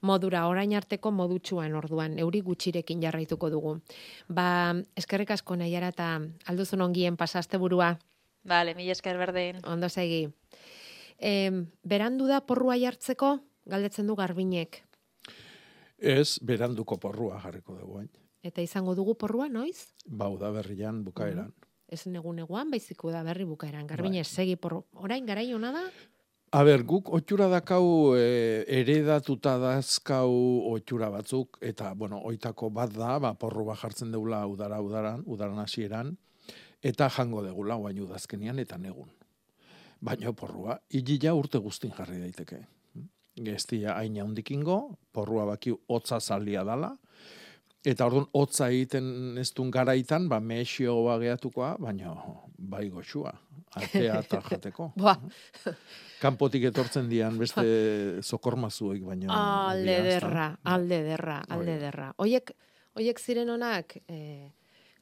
modura orain arteko modutsuan orduan euri gutxirekin jarraituko dugu. Ba, eskerrik asko naiara eta alduzun ongien pasazte burua, Vale, mila esker berdin. ondo segi. E, berandu da porrua jartzeko, galdetzen du garbinek. Ez, beranduko porrua jarriko dugu, hain. Eta izango dugu porrua, noiz? Bau da berrian bukaeran. Ez egun eguan, baiziko da berri bukaeran. Garbine, segi porru. Orain, garai hona da? A ber, guk otxura dakau e, eredatuta dazkau otxura batzuk, eta, bueno, oitako bat da, ba, porru jartzen deula udara udaran, udaran hasieran, eta jango degula oain udazkenian eta negun. Baina porrua, hilila urte guztin jarri daiteke. Gestia aina hundikingo, porrua baki hotza zalia dala, eta orduan hotza egiten ez duen garaitan, ba, mexio bageatukoa, baina bai goxua, artea eta jateko. Boa, Kanpotik etortzen dian beste zokormazuek baino. alde derra, alde derra, alde Hori. derra. Oiek, oiek ziren honak, e,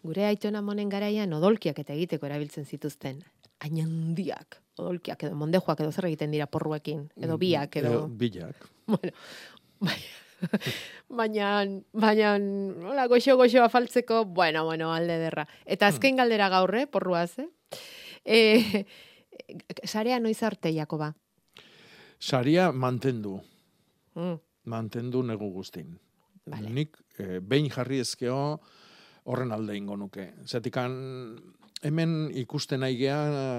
gure aitona monen garaian odolkiak eta egiteko erabiltzen zituzten. Ainandiak, odolkiak edo mondejoak edo zer egiten dira porruekin, edo biak edo... bilak. Bueno, bai. baina, baina, hola, goxo, goxo afaltzeko, bueno, bueno, alde derra. Eta azken galdera gaur, eh, porruaz, eh? E, sarea noiz arte, Jakoba? Saria mantendu, Mm, mantendu negu guztin. vale. Nik eh, behin jarri ezkeo horren alde ingo nuke. Zatikan hemen ikusten nahi gea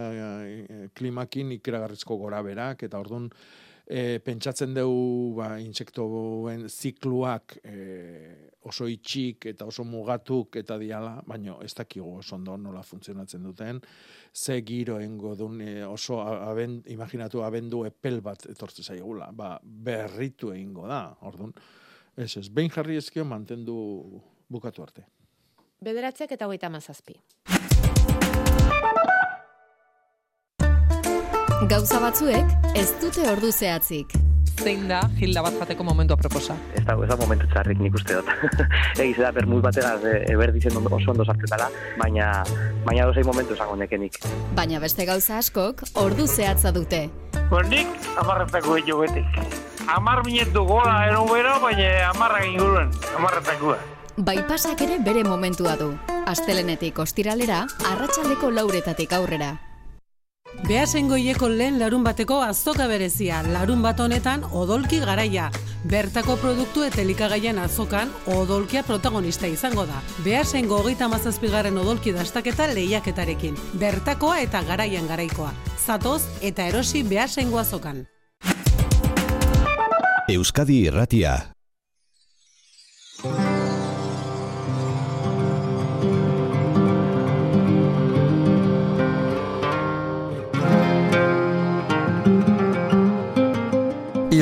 eh, klimakin ikeragarrizko gora berak, eta orduan e, pentsatzen dugu ba, insektoen zikluak e, oso itxik eta oso mugatuk eta diala, baina ez dakigu oso ondo nola funtzionatzen duten, ze giro engo dun e, oso aben, imaginatu abendu epel bat etortze zaigula, ba, berritu egingo da, orduan. Ez ez, behin jarri ezkio mantendu bukatu arte. Bederatziak eta hogeita mazazpi. Gauza batzuek ez dute ordu zehatzik. zein da gilda bat jateko momentu aproposa. Ez da, ez da momentu txarrik nik uste dut. Egiz da, bermuz bategaz e, eberdizen ondo, oso ondo sartzen dela, baina, baina dozei momentu esango nekenik. Baina beste gauza askok ordu zehatza dute. Nik amarretako jo betik. Amar minetu gola ero bero, baina amarrak inguruen, amarretakua. Baipasak ere bere momentua du. Astelenetik ostiralera, arratsaldeko lauretatik aurrera. Beasengoieko lehen larun bateko azoka berezia, larun bat honetan odolki garaia. Bertako produktu eta elikagaien azokan odolkia protagonista izango da. Beasengo hogeita mazazpigarren odolki dastaketa lehiaketarekin. Bertakoa eta garaian garaikoa. Zatoz eta erosi beasengo azokan. Euskadi Irratia.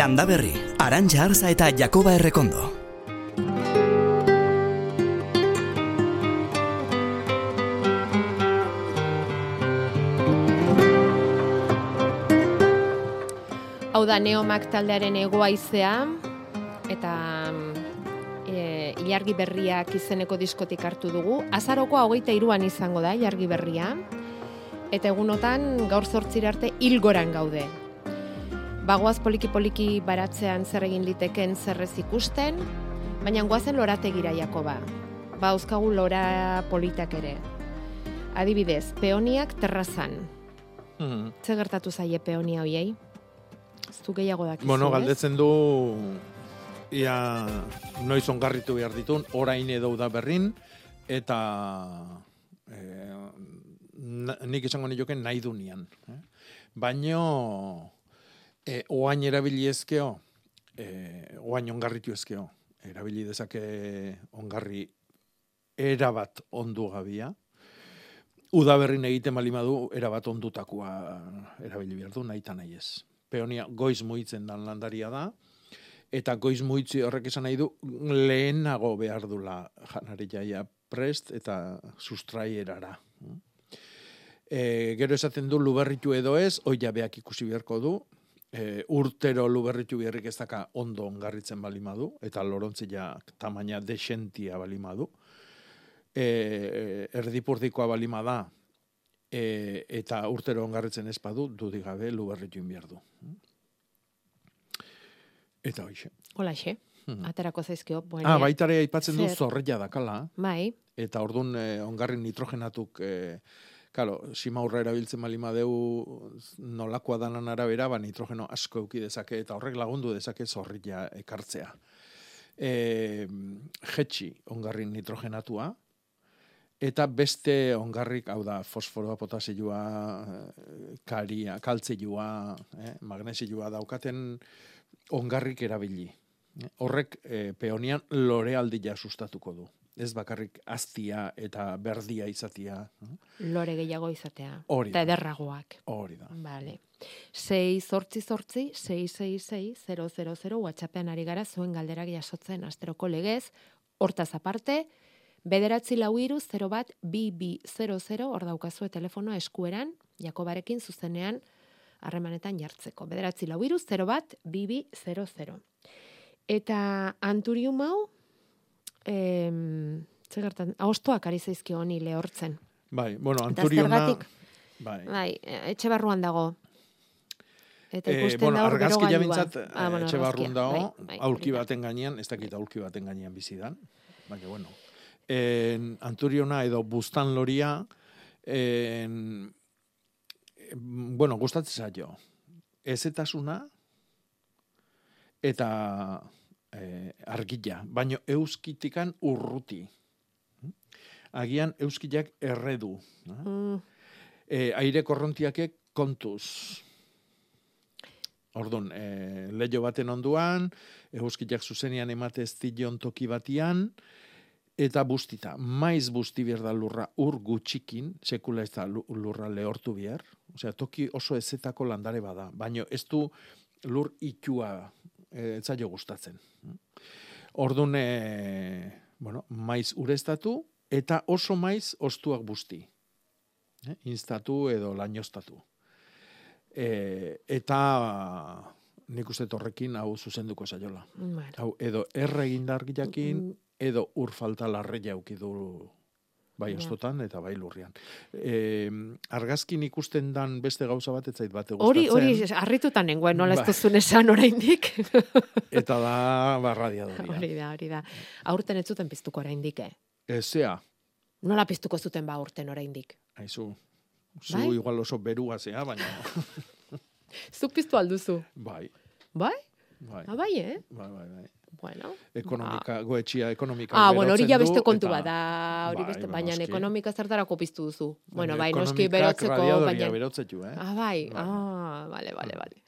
Landa Berri, Arantxa Arza eta Jakoba Errekondo. Hau da Neomak taldearen egoaizea eta e, ilargi berriak izeneko diskotik hartu dugu. Azarokoa hogeita iruan izango da ilargi berria. Eta egunotan gaur zortzira arte hilgoran gaude. Bagoaz poliki-poliki baratzean zer egin liteken zerrez ikusten, baina guazen lorategira Jakoba. Ba, euskagu lora politak ere. Adibidez, peoniak terrazan. Mhm. Ze gertatu zaie peonia hoiei? Ez du gehiago dakizu, Bueno, galdetzen du ia noiz ongarritu behar ditun, orain edo da berrin, eta na- nik esango nioke nahi du nian. Eh? Baino, eh, oain erabili ezkeo, eh, oain ongarritu ezkeo, erabili dezake ongarri erabat ondu gabia, udaberrin egiten bali madu erabat ondutakoa erabili behar du, nahi nahi ez. Peonia goiz muitzen dan landaria da, eta goiz muitzi horrek esan nahi du lehenago behar dula janari jaia prest eta sustraierara. E, gero esaten du luberritu edo ez, oi jabeak ikusi beharko du, e, urtero luberritu beharrik ez daka ondo ongarritzen balimadu, eta lorontziak tamaina desentia balimadu. E, erdipurdikoa balima da, e, eta urtero ongarritzen ez badu, dudik gabe luberritu behar du. Eta hoxe. Holaxe, Mhm. aterako zaizkio. Bueno, Ah, baitare aipatzen du zorreia dakala, Bai, eta ordun eh, ongarri nitrogenatuk, eh, Kalo, simaurra erabiltzen bali madeu nolakoa danan arabera, ba nitrogeno asko euki dezake, eta horrek lagundu dezake zorrilla ekartzea. E, jetxi ongarri nitrogenatua, eta beste ongarrik, hau da, fosforoa, potasioa, karia, kaltzioa, eh, magnesioa daukaten ongarrik erabili. Horrek eh, peonian lorealdia sustatuko du. Ez bakarrik aztia eta berdia izatia. lore gehiago izatea. Hori Eta ederragoak. Hori da. Vale. 6 zortzi zortzi, 666 000 WhatsAppean ari gara zuen galderak jasotzen asteroko legez, hortaz aparte, bederatzi lau iru 0 bat BB00 hor daukazue telefonoa eskueran, Jakobarekin zuzenean harremanetan jartzeko. Bederatzi lau iru 0 bat BB00. Eta anturium hau, em, ze gertan, ahostoak ari zaizkio honi lehortzen. Bai, bueno, anturiona... Bai. Bai, eh, etxe barruan dago. Eta Eh, ikusten bueno, da hor berogailua. bintzat, Ah, bueno, etxe argazkia, dago, bai, bai, aulki da. baten gainean, ez dakit aulki baten gainean bizi dan, baina bueno. En, anturiona edo bustan loria, en, bueno, gustatzen zaio. Ezetasuna eta eh, argila, baino euskitikan urruti. Agian euskilak erredu. Mm, E, aire korrontiakek kontuz. Ordun, e, leio baten onduan, euskilak zuzenian emate ez dilion toki batian, eta bustita, maiz busti behar da lurra ur gutxikin, sekula ez da lu- lurra lehortu behar, osea, toki oso ezetako landare bada, baino ez du lur itxua e, ez zaio gustatzen. Ordun, e, bueno, maiz ureztatu, eta oso maiz ostuak busti eh? instatu edo lainostatu. E, eta nik uste horrekin hau zuzenduko saiola. Bueno. Hau, edo erre egindargiakin, edo ur falta larre jauki du bai Ja. ostotan eta bai lurrian. E, argazkin ikusten dan beste gauza bat ez zait bat Hori, gustatzen. hori, harritutan nengoen, nola ez Ba. duzun esan oraindik. Eta da ba, radiadoria. hori da, hori da. Aurten ez zuten piztuko oraindik, eh? Ezea, Nola piztuko zuten ba aurten oraindik? aizu, Zu Bai? igual oso berua zea, baina... Zuk piztu alduzu. bai, Bai? bai. Ah, bai, eh? Bai, bai, bai. Bueno. Ekonomika, goetxia ekonomika Ah, bueno, hori ja beste kontu eta- bada, hori Bai, beste, ba, baina noski. ekonomika zertarako piztu duzu. Bueno, bai, noski berotzeko, baina... berotzetu, eh? Ah, bai, ah, bale, bale, bale.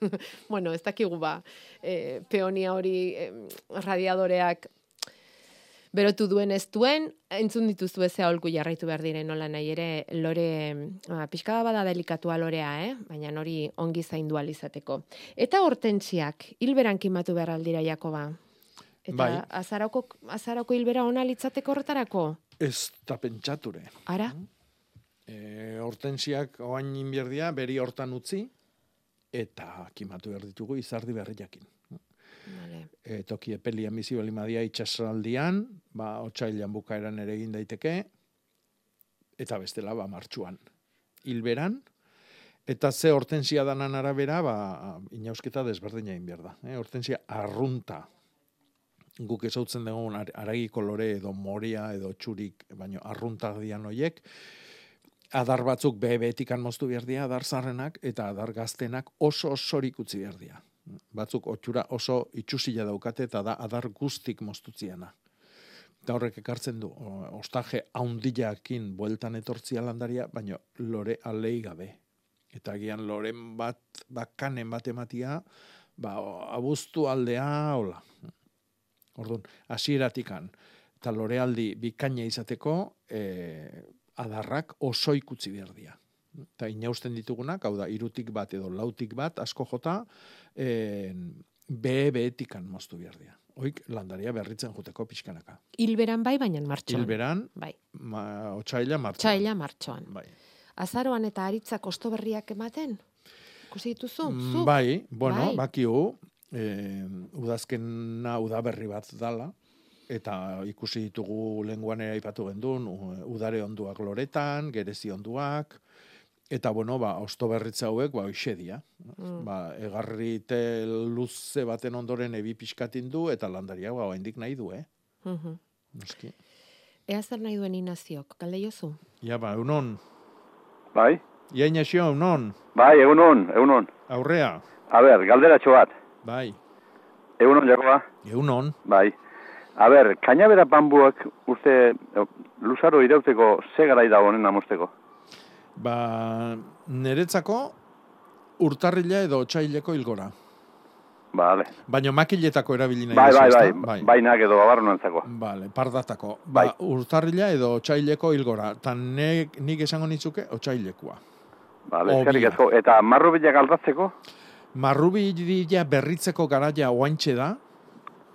bueno, ez dakigu ba, eh, peonia hori eh, radiadoreak berotu duen ez duen, entzun dituzu ez aholku jarraitu behar diren nola nahi ere, lore, ah, pixka bada delikatua lorea, eh? baina hori ongi zaindu ahal izateko. Eta hortentziak, hilberan kimatu behar aldira Jakoba? Eta Bai. azarako, azarako hilbera ona litzateko horretarako? Ez da pentsature. Ara? E, hortensiak oain inbierdia, beri hortan utzi, eta kimatu behar ditugu izardi berriakin. Vale. E, toki epelian bizi bali madia itxasaldian, ba, otxailan bukaeran ere egin daiteke, eta bestela, ba, martxuan. Hilberan, eta ze hortensia danan arabera, ba, inausketa desberdina egin behar da. E, hortensia arrunta, guk ezautzen dugun ar- aragi kolore edo moria edo txurik, baino arrunta dian hoiek, adar batzuk bebetikan moztu behar dira, adar zarrenak, eta adar gaztenak oso osorik utzi behar dira. Batzuk otxura oso itxusila daukate, eta da adar guztik moztutziana. Eta horrek ekartzen du, ostaje haundiakin bueltan etortzia landaria, baino lore alei gabe. Eta gian loren bat, bakanen bat ematia, ba, abuztu aldea, hola. Orduan, hasieratikan eta lorealdi bikaina izateko, e, adarrak oso ikutzi behar dira. Eta inausten ditugunak, hau da, irutik bat edo lautik bat, asko jota, e, be beetikan moztu behar dira. Oik, landaria berritzen juteko pixkanaka. Hilberan bai, baina martxoan. Hilberan, Bai. ma, otxaila martxan. Txaila martxoan. Bai. Azaroan eta aritzak osto berriak ematen? Ikusi dituzu? Mm, Zuk? Bai, bueno, Bai. bakiu, eh, udazkena udaberri bat dala, eta ikusi ditugu lenguan aipatu gendun, udare onduak loretan, gerezi onduak, eta bueno, ba, osto berritza hauek, ba, hoxe dia. Mm. Ba, egarrite luze baten ondoren ebi pixkatin du, eta landaria, ba, oraindik nahi du, eh? Mhm. Noski. Ea zer nahi duen inaziok, galde jozu? Ja, ba, unon. Bai? Ia inazio, unon. Bai, egunon, egunon. Aurrea. A ber, galderatxo bat. Bai. Egunon, Jakoba? Egunon. Bai. A ber, kainabera bambuak uste luzaro irauteko ze garai da honen amosteko? Ba, niretzako urtarrila edo otxaileko ilgora. Vale. Baina makiletako erabili nahi Bai, bai, bai, bai. bainak edo babarrunantzako. Vale, pardatako. Ba, urtarrila edo otxaileko ilgora. Ta nek, nik esango nitzuke otxailekoa. Vale, Obia. eskerrik asko. Eta marrubilak aldatzeko? Marrubila berritzeko garaia oaintxe da,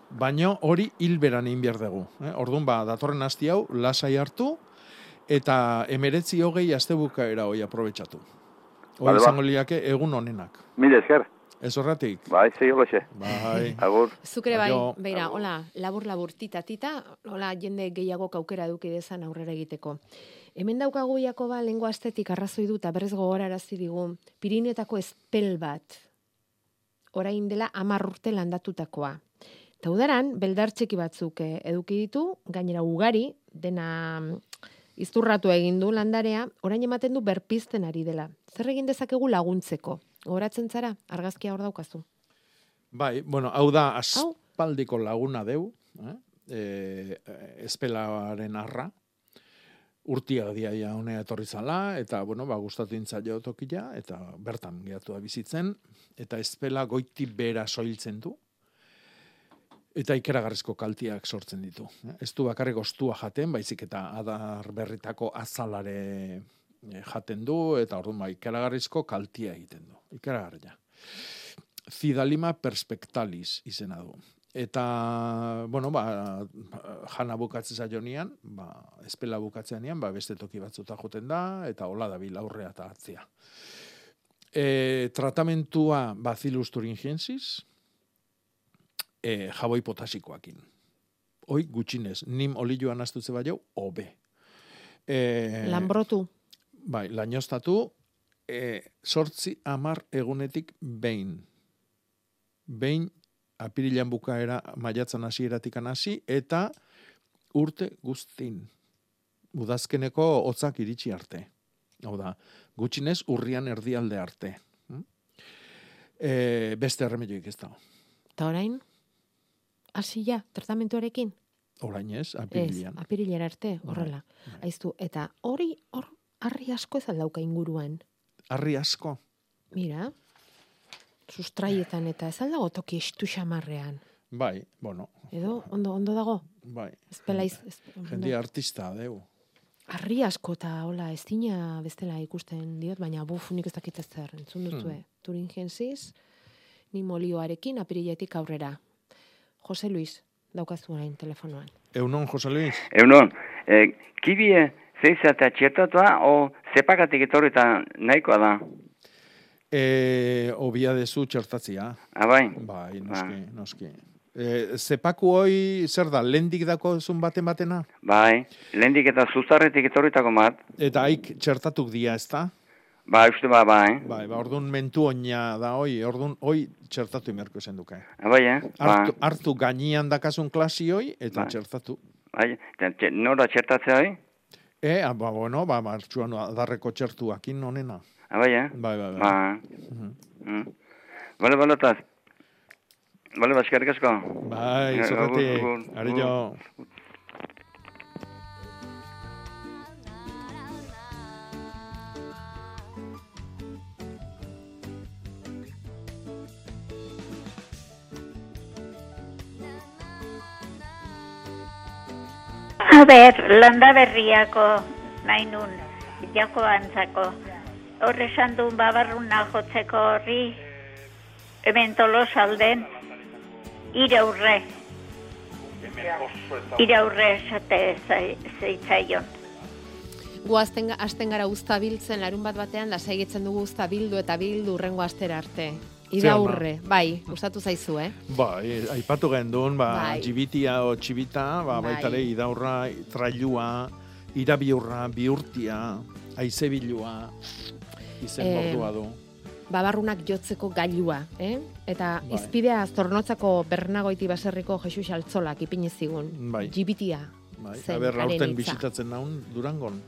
baino hori hilberan egin behar dugu. Eh? Orduan, ba, datorren hasti hau, lasai hartu, eta emeretzi hogei astebukaera hoi aprobetsatu. Hoi Vale, ba. izango liake egun honenak. Mila esker. Ez horretik? Bai, zei holoxe. Bai. Agur. Zukre bai, beira, hola, labur labur tita tita, hola jende gehiago aukera eduki dezan aurrera egiteko. Hemen daukagu Jakoba lengua estetik arrazoi du eta berrez gogorarazi digu Pirinetako espel bat. Orain dela 10 urte landatutakoa. Eta udaran, beldar txiki batzuk eh, eduki ditu, gainera ugari, dena izturratu egin du landarea, orain ematen du berpizten ari dela. Zer egin dezakegu laguntzeko? Goratzen zara, argazkia hor daukazu. Bai, bueno, hau da aspaldiko laguna deu, eh? e, espelaren arra, urtia diaia honea etorri zala, eta, bueno, ba, gustatu intzaio tokia, eta bertan gehatu da bizitzen, eta espela goiti bera soiltzen du, eta ikeragarrizko kaltiak sortzen ditu. eh. Ez du bakarrik ostua jaten, baizik eta adar berritako azalare eh, jaten du, eta orduan ba, ikeragarrizko kaltia egiten du. Ikeragarria. Zidalima perspectalis izena du. Eta, bueno, ba, jana bukatzen zaionian, ba, espela bukatzen nian, ba, beste toki batzuta joten da, eta hola da aurrea eta atzea. E, tratamentua Bacillus thuringiensis, e, jaboi potasikoakin. Hoi gutxinez, nim olioan astutze baino, hobe. E, Lanbrotu. Bai, lainostatu, e, sortzi amar egunetik behin. Behin, apirilan bukaera maiatzan hasieratik hasi eta urte guztin. Udazkeneko hotzak iritsi arte. Hau da, gutxinez urrian erdialde arte. E, beste erremedioik ez dago. Eta orain, hasi ja, tratamentuarekin? Orain ez, Ez, apirilean. apirilera arte, Bai, horrela. Aiztu, eta hori, hor, harri asko ez aldauka inguruan. Harri asko. Mira, sustraietan eta ez aldago toki estu xamarrean. Bai, bueno, Edo, ondo, ondo dago? bai. Ez pelaiz, ez, Jendi artista, deu. Harri asko eta hola, ez dina bestela ikusten diot, baina buf, nik ez dakit ez zer, entzun duzue. Hmm. Turingensiz, ni molioarekin apiriletik aurrera. Jose Luis, daukazu orain telefonoan. Eunon, Jose Luis? Eunon, e, kibie zeiza eta txertatua, o zepakatik etorri eta nahikoa da. E, obia dezu txertatzia. Ah, bai? Bai, noski, noski. E, zepaku hoi, zer da, lendik dako zun baten batena? Bai, lehendik eta zuzarretik etorritako bat. Eta haik txertatuk dia, ez da? Ba, uste ba, bai. Bai, ba, orduan mentu oina da hoi, orduan hoi txertatu imerko zen duke. Ah, bai, eh? Ba, hartu gainian dakasun klasi hoi, eta Bai. txertatu. bai, nora txertatzea hori? E, ah, ba, bueno, ba, martxuan adarreko txertuakin onena. Ah, bai, eh? Bai, bai, bai. Ba, Mhm. mm. Bale, bale, eta... Bale, baskarrik asko. Bai, Eh, agur, ari jo. Ber, landa berriako nahi nun, jako antzako. Hor esan duen babarruna jotzeko horri, hemen tolosalden, iraurre. Iraurre esate zai- zeitzaion. Gu azten, azten gara usta biltzen larun bat batean, saigetzen dugu usta bildu eta bildu urrengo astera arte. Idaurre, bai, gustatu zaizu, eh? Bai, aipatu gendun, ba, Bai. jibitia o txibita, ba, Bai. baita ere idaurra, trailua, irabiurra, biurtia, aizebilua, izen Eh, mordua du. Babarrunak jotzeko gailua, eh? Eta Bai. izpidea zornotzako Bernagoiti baserriko Jesus Altzolak ipini zigun. Bai. Jibitia. Bai, zen aber aurten bisitatzen naun Durangon.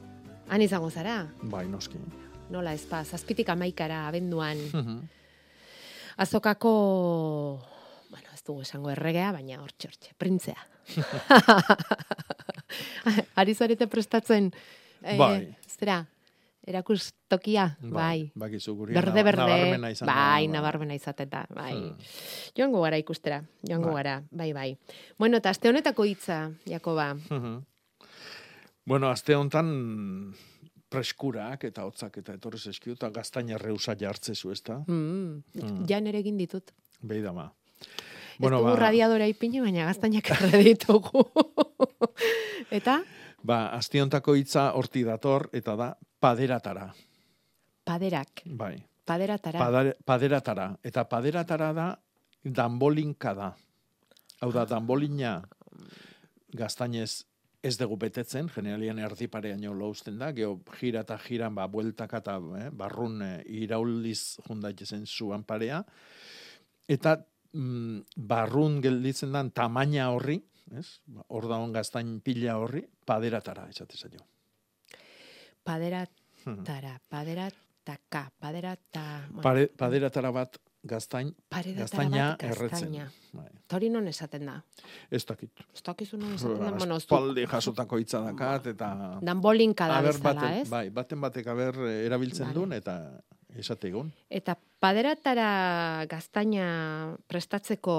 Han izango zara? Bai, noski. Nola ez pa, zazpitik amaikara abenduan. Mhm. Azokako, bueno, ez dugu esango erregea, baina hor txortxe, printzea. Ari zarete prestatzen, eh, Bai. zera, erakustokia, bai. Bakizu guri. Berde, berde, nabarmena izango da, bai, bai. nabarmena izaten da, bai. Hmm. Joango gara ikustera, joango Bai. gara, bai, bai. Bueno, eta aste honetako hitza, Jakoba. Mhm. Bueno, aste hontan preskurak eta hotzak eta etorri zaizkiu eta gaztaina reusa jartzezu, ezta? Mm, Mm. Ja nere egin ditut. Behi dama. ez dugu radiadora ipini, baina gaztainak erre ditugu. eta, Ba, aste hontako hitza horti dator eta da paderatara. paderak, Bai. paderatara. Padare, paderatara. Eta paderatara da danbolinka da. Hau da, danbolina gaztainez ez dugu betetzen, generalian erdipareaino lauzten da, geho jira eta jiran, ba, bueltaka eta eh, barrun eh, irauliz jundaitezen zuan parea. Eta mm, barrun gelditzen dan tamaina horri, ez? Ba, Hor daun gaztain pila horri, paderatara, esate zaio. Paderatara, paderataka, paderata... bueno, Pare, paderatara bat gaztain, gaztaina erretzen. Bai. Hori non esaten da? Ez dakit. Ez dakizu non esaten da? Bueno, zuk- Espaldi jasotako hitza dakat, eta... Danbolinka da Aber, bezala, baten, ez? Bai, baten batek aber eh, erabiltzen Vale. duen, eta esate egun. Eta paderatara gaztaina prestatzeko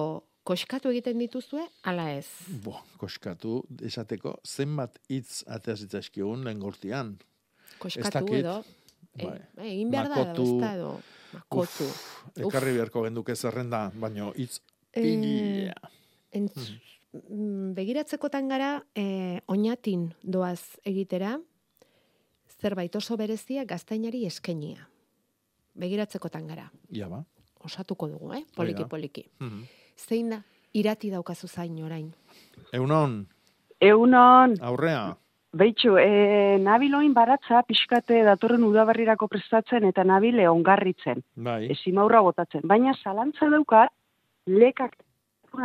koskatu egiten dituzue, ala ez? Bo, koskatu, esateko, zenbat hitz ateaz itzaizkigun lehen gortian. Koskatu edo, e, egin behar da, edo, Makotu. Ekarri beharko genduke zerrenda, baino hitz pila. Entz, mm, begiratzekotan gara, eh, oinatin doaz egitera, zerbait oso berezia gaztainari eskenia. Begiratzekotan gara. Ja ba. Osatuko dugu, eh? Poliki, da. poliki. Mhm. Zein da, irati daukazu zain orain. Eunon, Eunon, aurrea. Beitxu, e, nabiloin baratza pixkate datorren udaberrirako prestatzen eta nabile ongarritzen. Bai. Ezimaurra botatzen. Baina zalantza daukat, lekak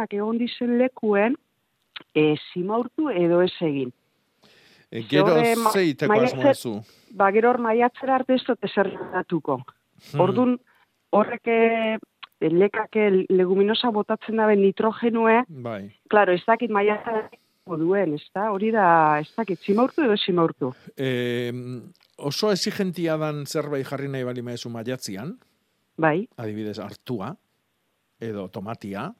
egon dizen lekuen ezimaurtu edo ez egin. E, gero zeiteko maiatze- asmoa zu. Ba, gero hor maiatzera arte ez dute zer datuko. Hmm. Ordun horrek eh, lekake leguminosa botatzen dabe nitrogenue, Bai. claro, ez dakit maiatzera duen, ez da? Hori da, ez dakit, simaurtu edo simaurtu. E, oso exigentia dan zerbait jarri nahi bali maezu maiatzian, Bai, adibidez hartua, edo tomatia,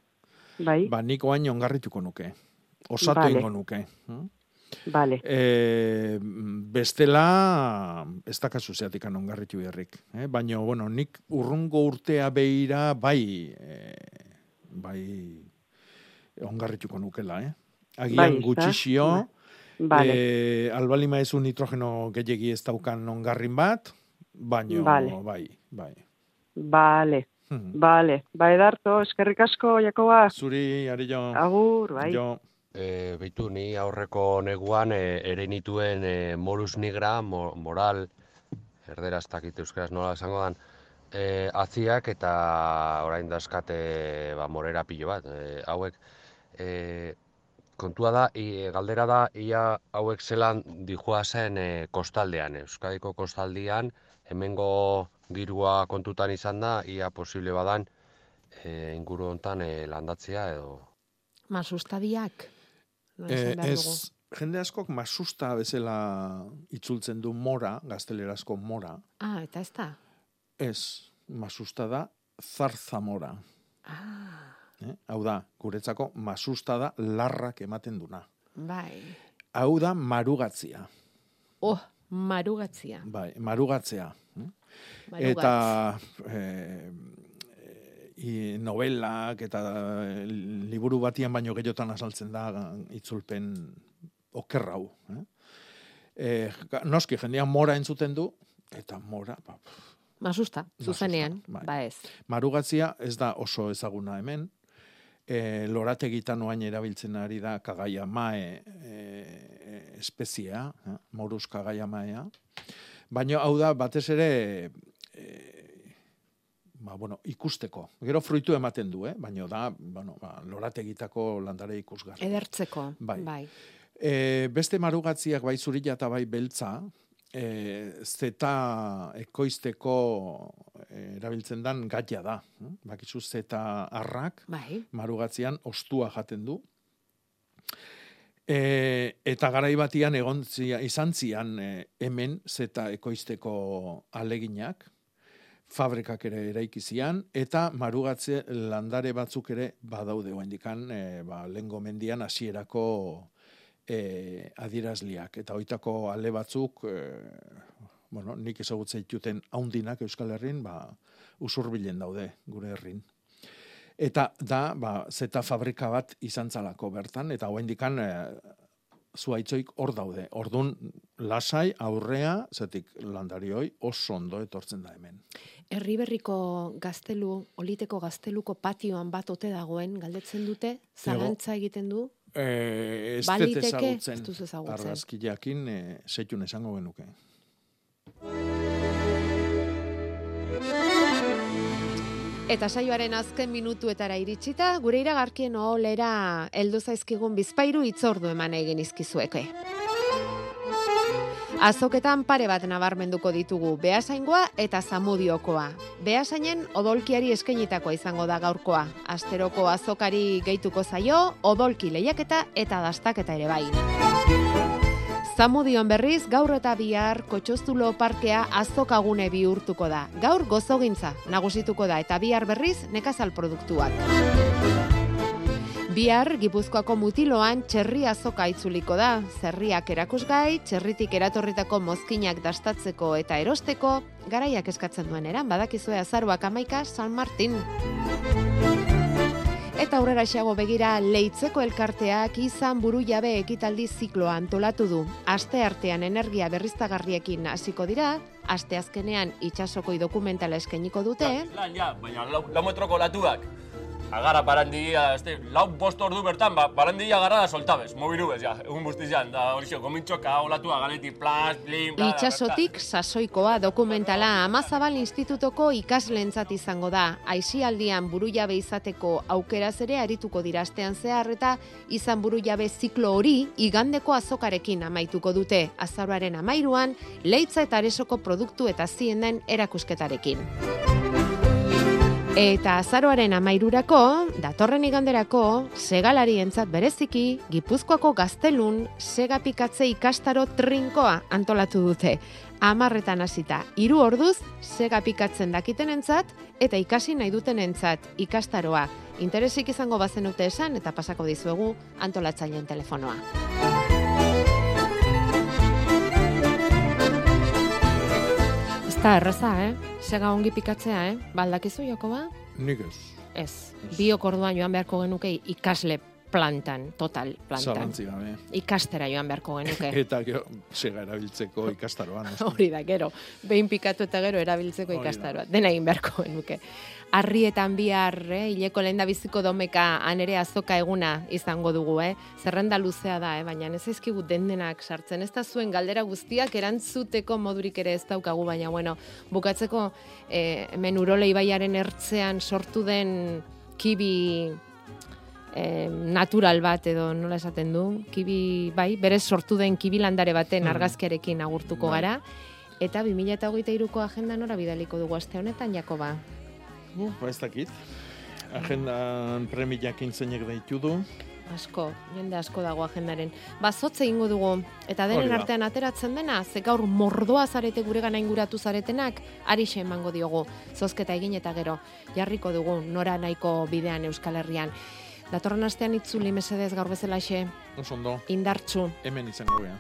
bai, ba nik oain ongarrituko nuke. Osatu Vale. ingo nuke. bale. E, bestela, ez dakazu zeatikan ongarritu berrik. Eh? Baina, bueno, nik urrungo urtea beira bai, e, bai ongarrituko nukela, eh? Bai, Agian ezta? gutxixio, Vale. e, albali maezu nitrogeno gehiegi ez daukan ongarrin bat, baina, Vale. bai, bai. Bale, Hmm. bale. Ba, edarto, eskerrik asko, Jakoba. Zuri, ari jo. Agur, bai. Jo. E, beitu, ni aurreko neguan e, ere nituen e, morus nigra, mo, moral, erderaz dakit euskaraz nola esango dan, e, atziak eta orain dazkate ba, morera pilo bat. E, hauek, e, kontua da, i, galdera da, ia hauek zelan dijua zen e, kostaldean, Euskadiko kostaldian, hemengo girua kontutan izan da, ia posible badan, e, inguru hontan e, landatzea edo Masustadiak. No, dugu. ez, jende askok masusta bezala itzultzen du mora, gaztelerazko mora. Ah, eta ez da. Ez, masusta da zarzamora. Ah, Eh? Hau da, guretzako masusta da larrak ematen duna. bai. Hau da marugatzia. Oh, marugatzia. Bai, marugatzea. eh? Marugatz. Eta eh, i, novelak eta eh, liburu batian baino gehiotan azaltzen da itzulpen okerrau. Eh? Eh, noski, jendean mora entzuten du, eta mora, ba, Masusta, zuzenean, bai. ba ez. Marugatzia ez da oso ezaguna hemen. E, lorategitan oain erabiltzen ari da kagaia mae e, espeziea, eh? moruz kagaia maea. Baina hau da batez ere e, ba, bueno, ikusteko. Gero fruitu ematen du, eh? baina da bueno, ba, lorategitako landare ikusgarri. Edertzeko, Bai. bai. E, beste marugatziak bai zurila eta bai beltza, e, zeta ekoizteko e, erabiltzen dan gaia da. hm? Bakizu zeta arrak, Bai. marugatzian ostua jaten du. E, eta garai batian egon zia, izan zian e, hemen zeta ekoizteko aleginak, fabrikak ere eraiki zian, eta marugatze landare batzuk ere badaude oendikan, e, ba, lengo mendian hasierako e, adierazliak. Eta hoitako ale batzuk, e, bueno, nik ezagutza dituten haundinak Euskal Herrin, ba, usurbilen daude gure herrin. Eta da, ba, zeta fabrika bat izan zalako bertan, eta hoendikan e, zuaitzoik hor daude. Ordun lasai aurrea, zetik landarioi oso ondo etortzen da hemen. Herriberriko gaztelu, oliteko gazteluko patioan bat ote dagoen, galdetzen dute, zalantza egiten du, E, ez Baliteke, ezagutzen, ez duzu ezagutzen. argazkiakin e, setxun esango genuke. Eta saioaren azken minutuetara iritsita, gure iragarkien oholera heldu zaizkigun bizpairu itzordu eman egin izkizueke. Azoketan pare bat nabarmenduko ditugu, behasaingoa eta zamudiokoa. Behasainen odolkiari eskainitakoa izango da gaurkoa. Asteroko azokari gehituko zaio, odolki lehiaketa eta dastaketa ere bai. Zamudion berriz, gaur eta bihar kotxostulo parkea azokagune bihurtuko da. Gaur gozogintza nagusituko da eta bihar berriz nekazal produktuak. Bihar, Gipuzkoako mutiloan txerri azoka itzuliko da. Zerriak erakusgai, txerritik eratorritako mozkinak dastatzeko eta erosteko, garaiak eskatzen duen eran, badakizue azaruak amaika San Martin. Eta aurrera xago begira leitzeko elkarteak izan buru jabe ekitaldi zikloa antolatu du. Aste artean energia berriztagarriekin hasiko dira, aste azkenean itsasokoi dokumentala eskainiko dute, Lan, ja, baina lau, lau metroko latuak. Agara barandia, este, lau bost ordu bertan, ba, barandia gara da soltabez, mobilu bez, ja, egun guztizian, da hori xo, gomintxoka, olatu agaleti, plas, blin, bla, Itxasotik sasoikoa dokumentala Amazabal Institutoko ikaslentzat izango da. Aisialdian burujabe izateko aukeraz ere arituko dira astean zehar eta izan burujabe ziklo hori igandeko azokarekin amaituko dute. Azaroaren amairuan, leitza eta aresoko produktu eta zienden erakusketarekin. Eta azaroaren amairurako, datorren iganderako, segalarientzat bereziki, Gipuzkoako gaztelun segapikatze ikastaro trinkoa antolatu dute. Amarretan hasita, hiru orduz segapikatzen dakitenentzat eta ikasi nahi dutenentzat ikastaroa. Interesik izango bazenute esan eta pasako dizuegu antolatzaileen telefonoa. Da erraza, eh? Sega ongi pikatzea, eh? Baldakizu, Jakoba? Nik ez. Ez. Biok orduan joan beharko genuke ikasle plantan, total plantan. Zalantzi gabe. Ikastera joan beharko genuke. Eta gero, sega erabiltzeko ikastaroan. Hori da, gero. Behin pikatu eta gero erabiltzeko Hori da. ikastaroa. Dena egin beharko genuke. Arrietan bihar, eh, hileko lehen da biziko domeka anere azoka eguna izango dugu, eh? Zerrenda luzea da, eh? baina ez ezkigu den denak sartzen. Ez da zuen galdera guztiak erantzuteko modurik ere ez daukagu, baina bueno, bukatzeko eh, hemen urole ibaiaren ertzean sortu den kibi eh, natural bat edo nola esaten du, kibi, bai, berez sortu den kibi landare baten Mhm. argazkiarekin agurtuko Bai. gara, eta 2023ko agenda nora bidaliko dugu aste honetan, Jakoba? Uh, ba ez dakit. Agendan premiak zeinek deitu du. Asko, jende asko dago agendaren. Ba, zotze egingo dugu, eta denen artean ateratzen dena, ze gaur mordoa zarete gure gana inguratu zaretenak, arixe emango diogu, zozketa egin eta gero, jarriko dugu, nora nahiko bidean Euskal Herrian. Datorren astean itzuli mesedez gaur bezalaxe, Oso ondo. indartsu, Hemen izango gea.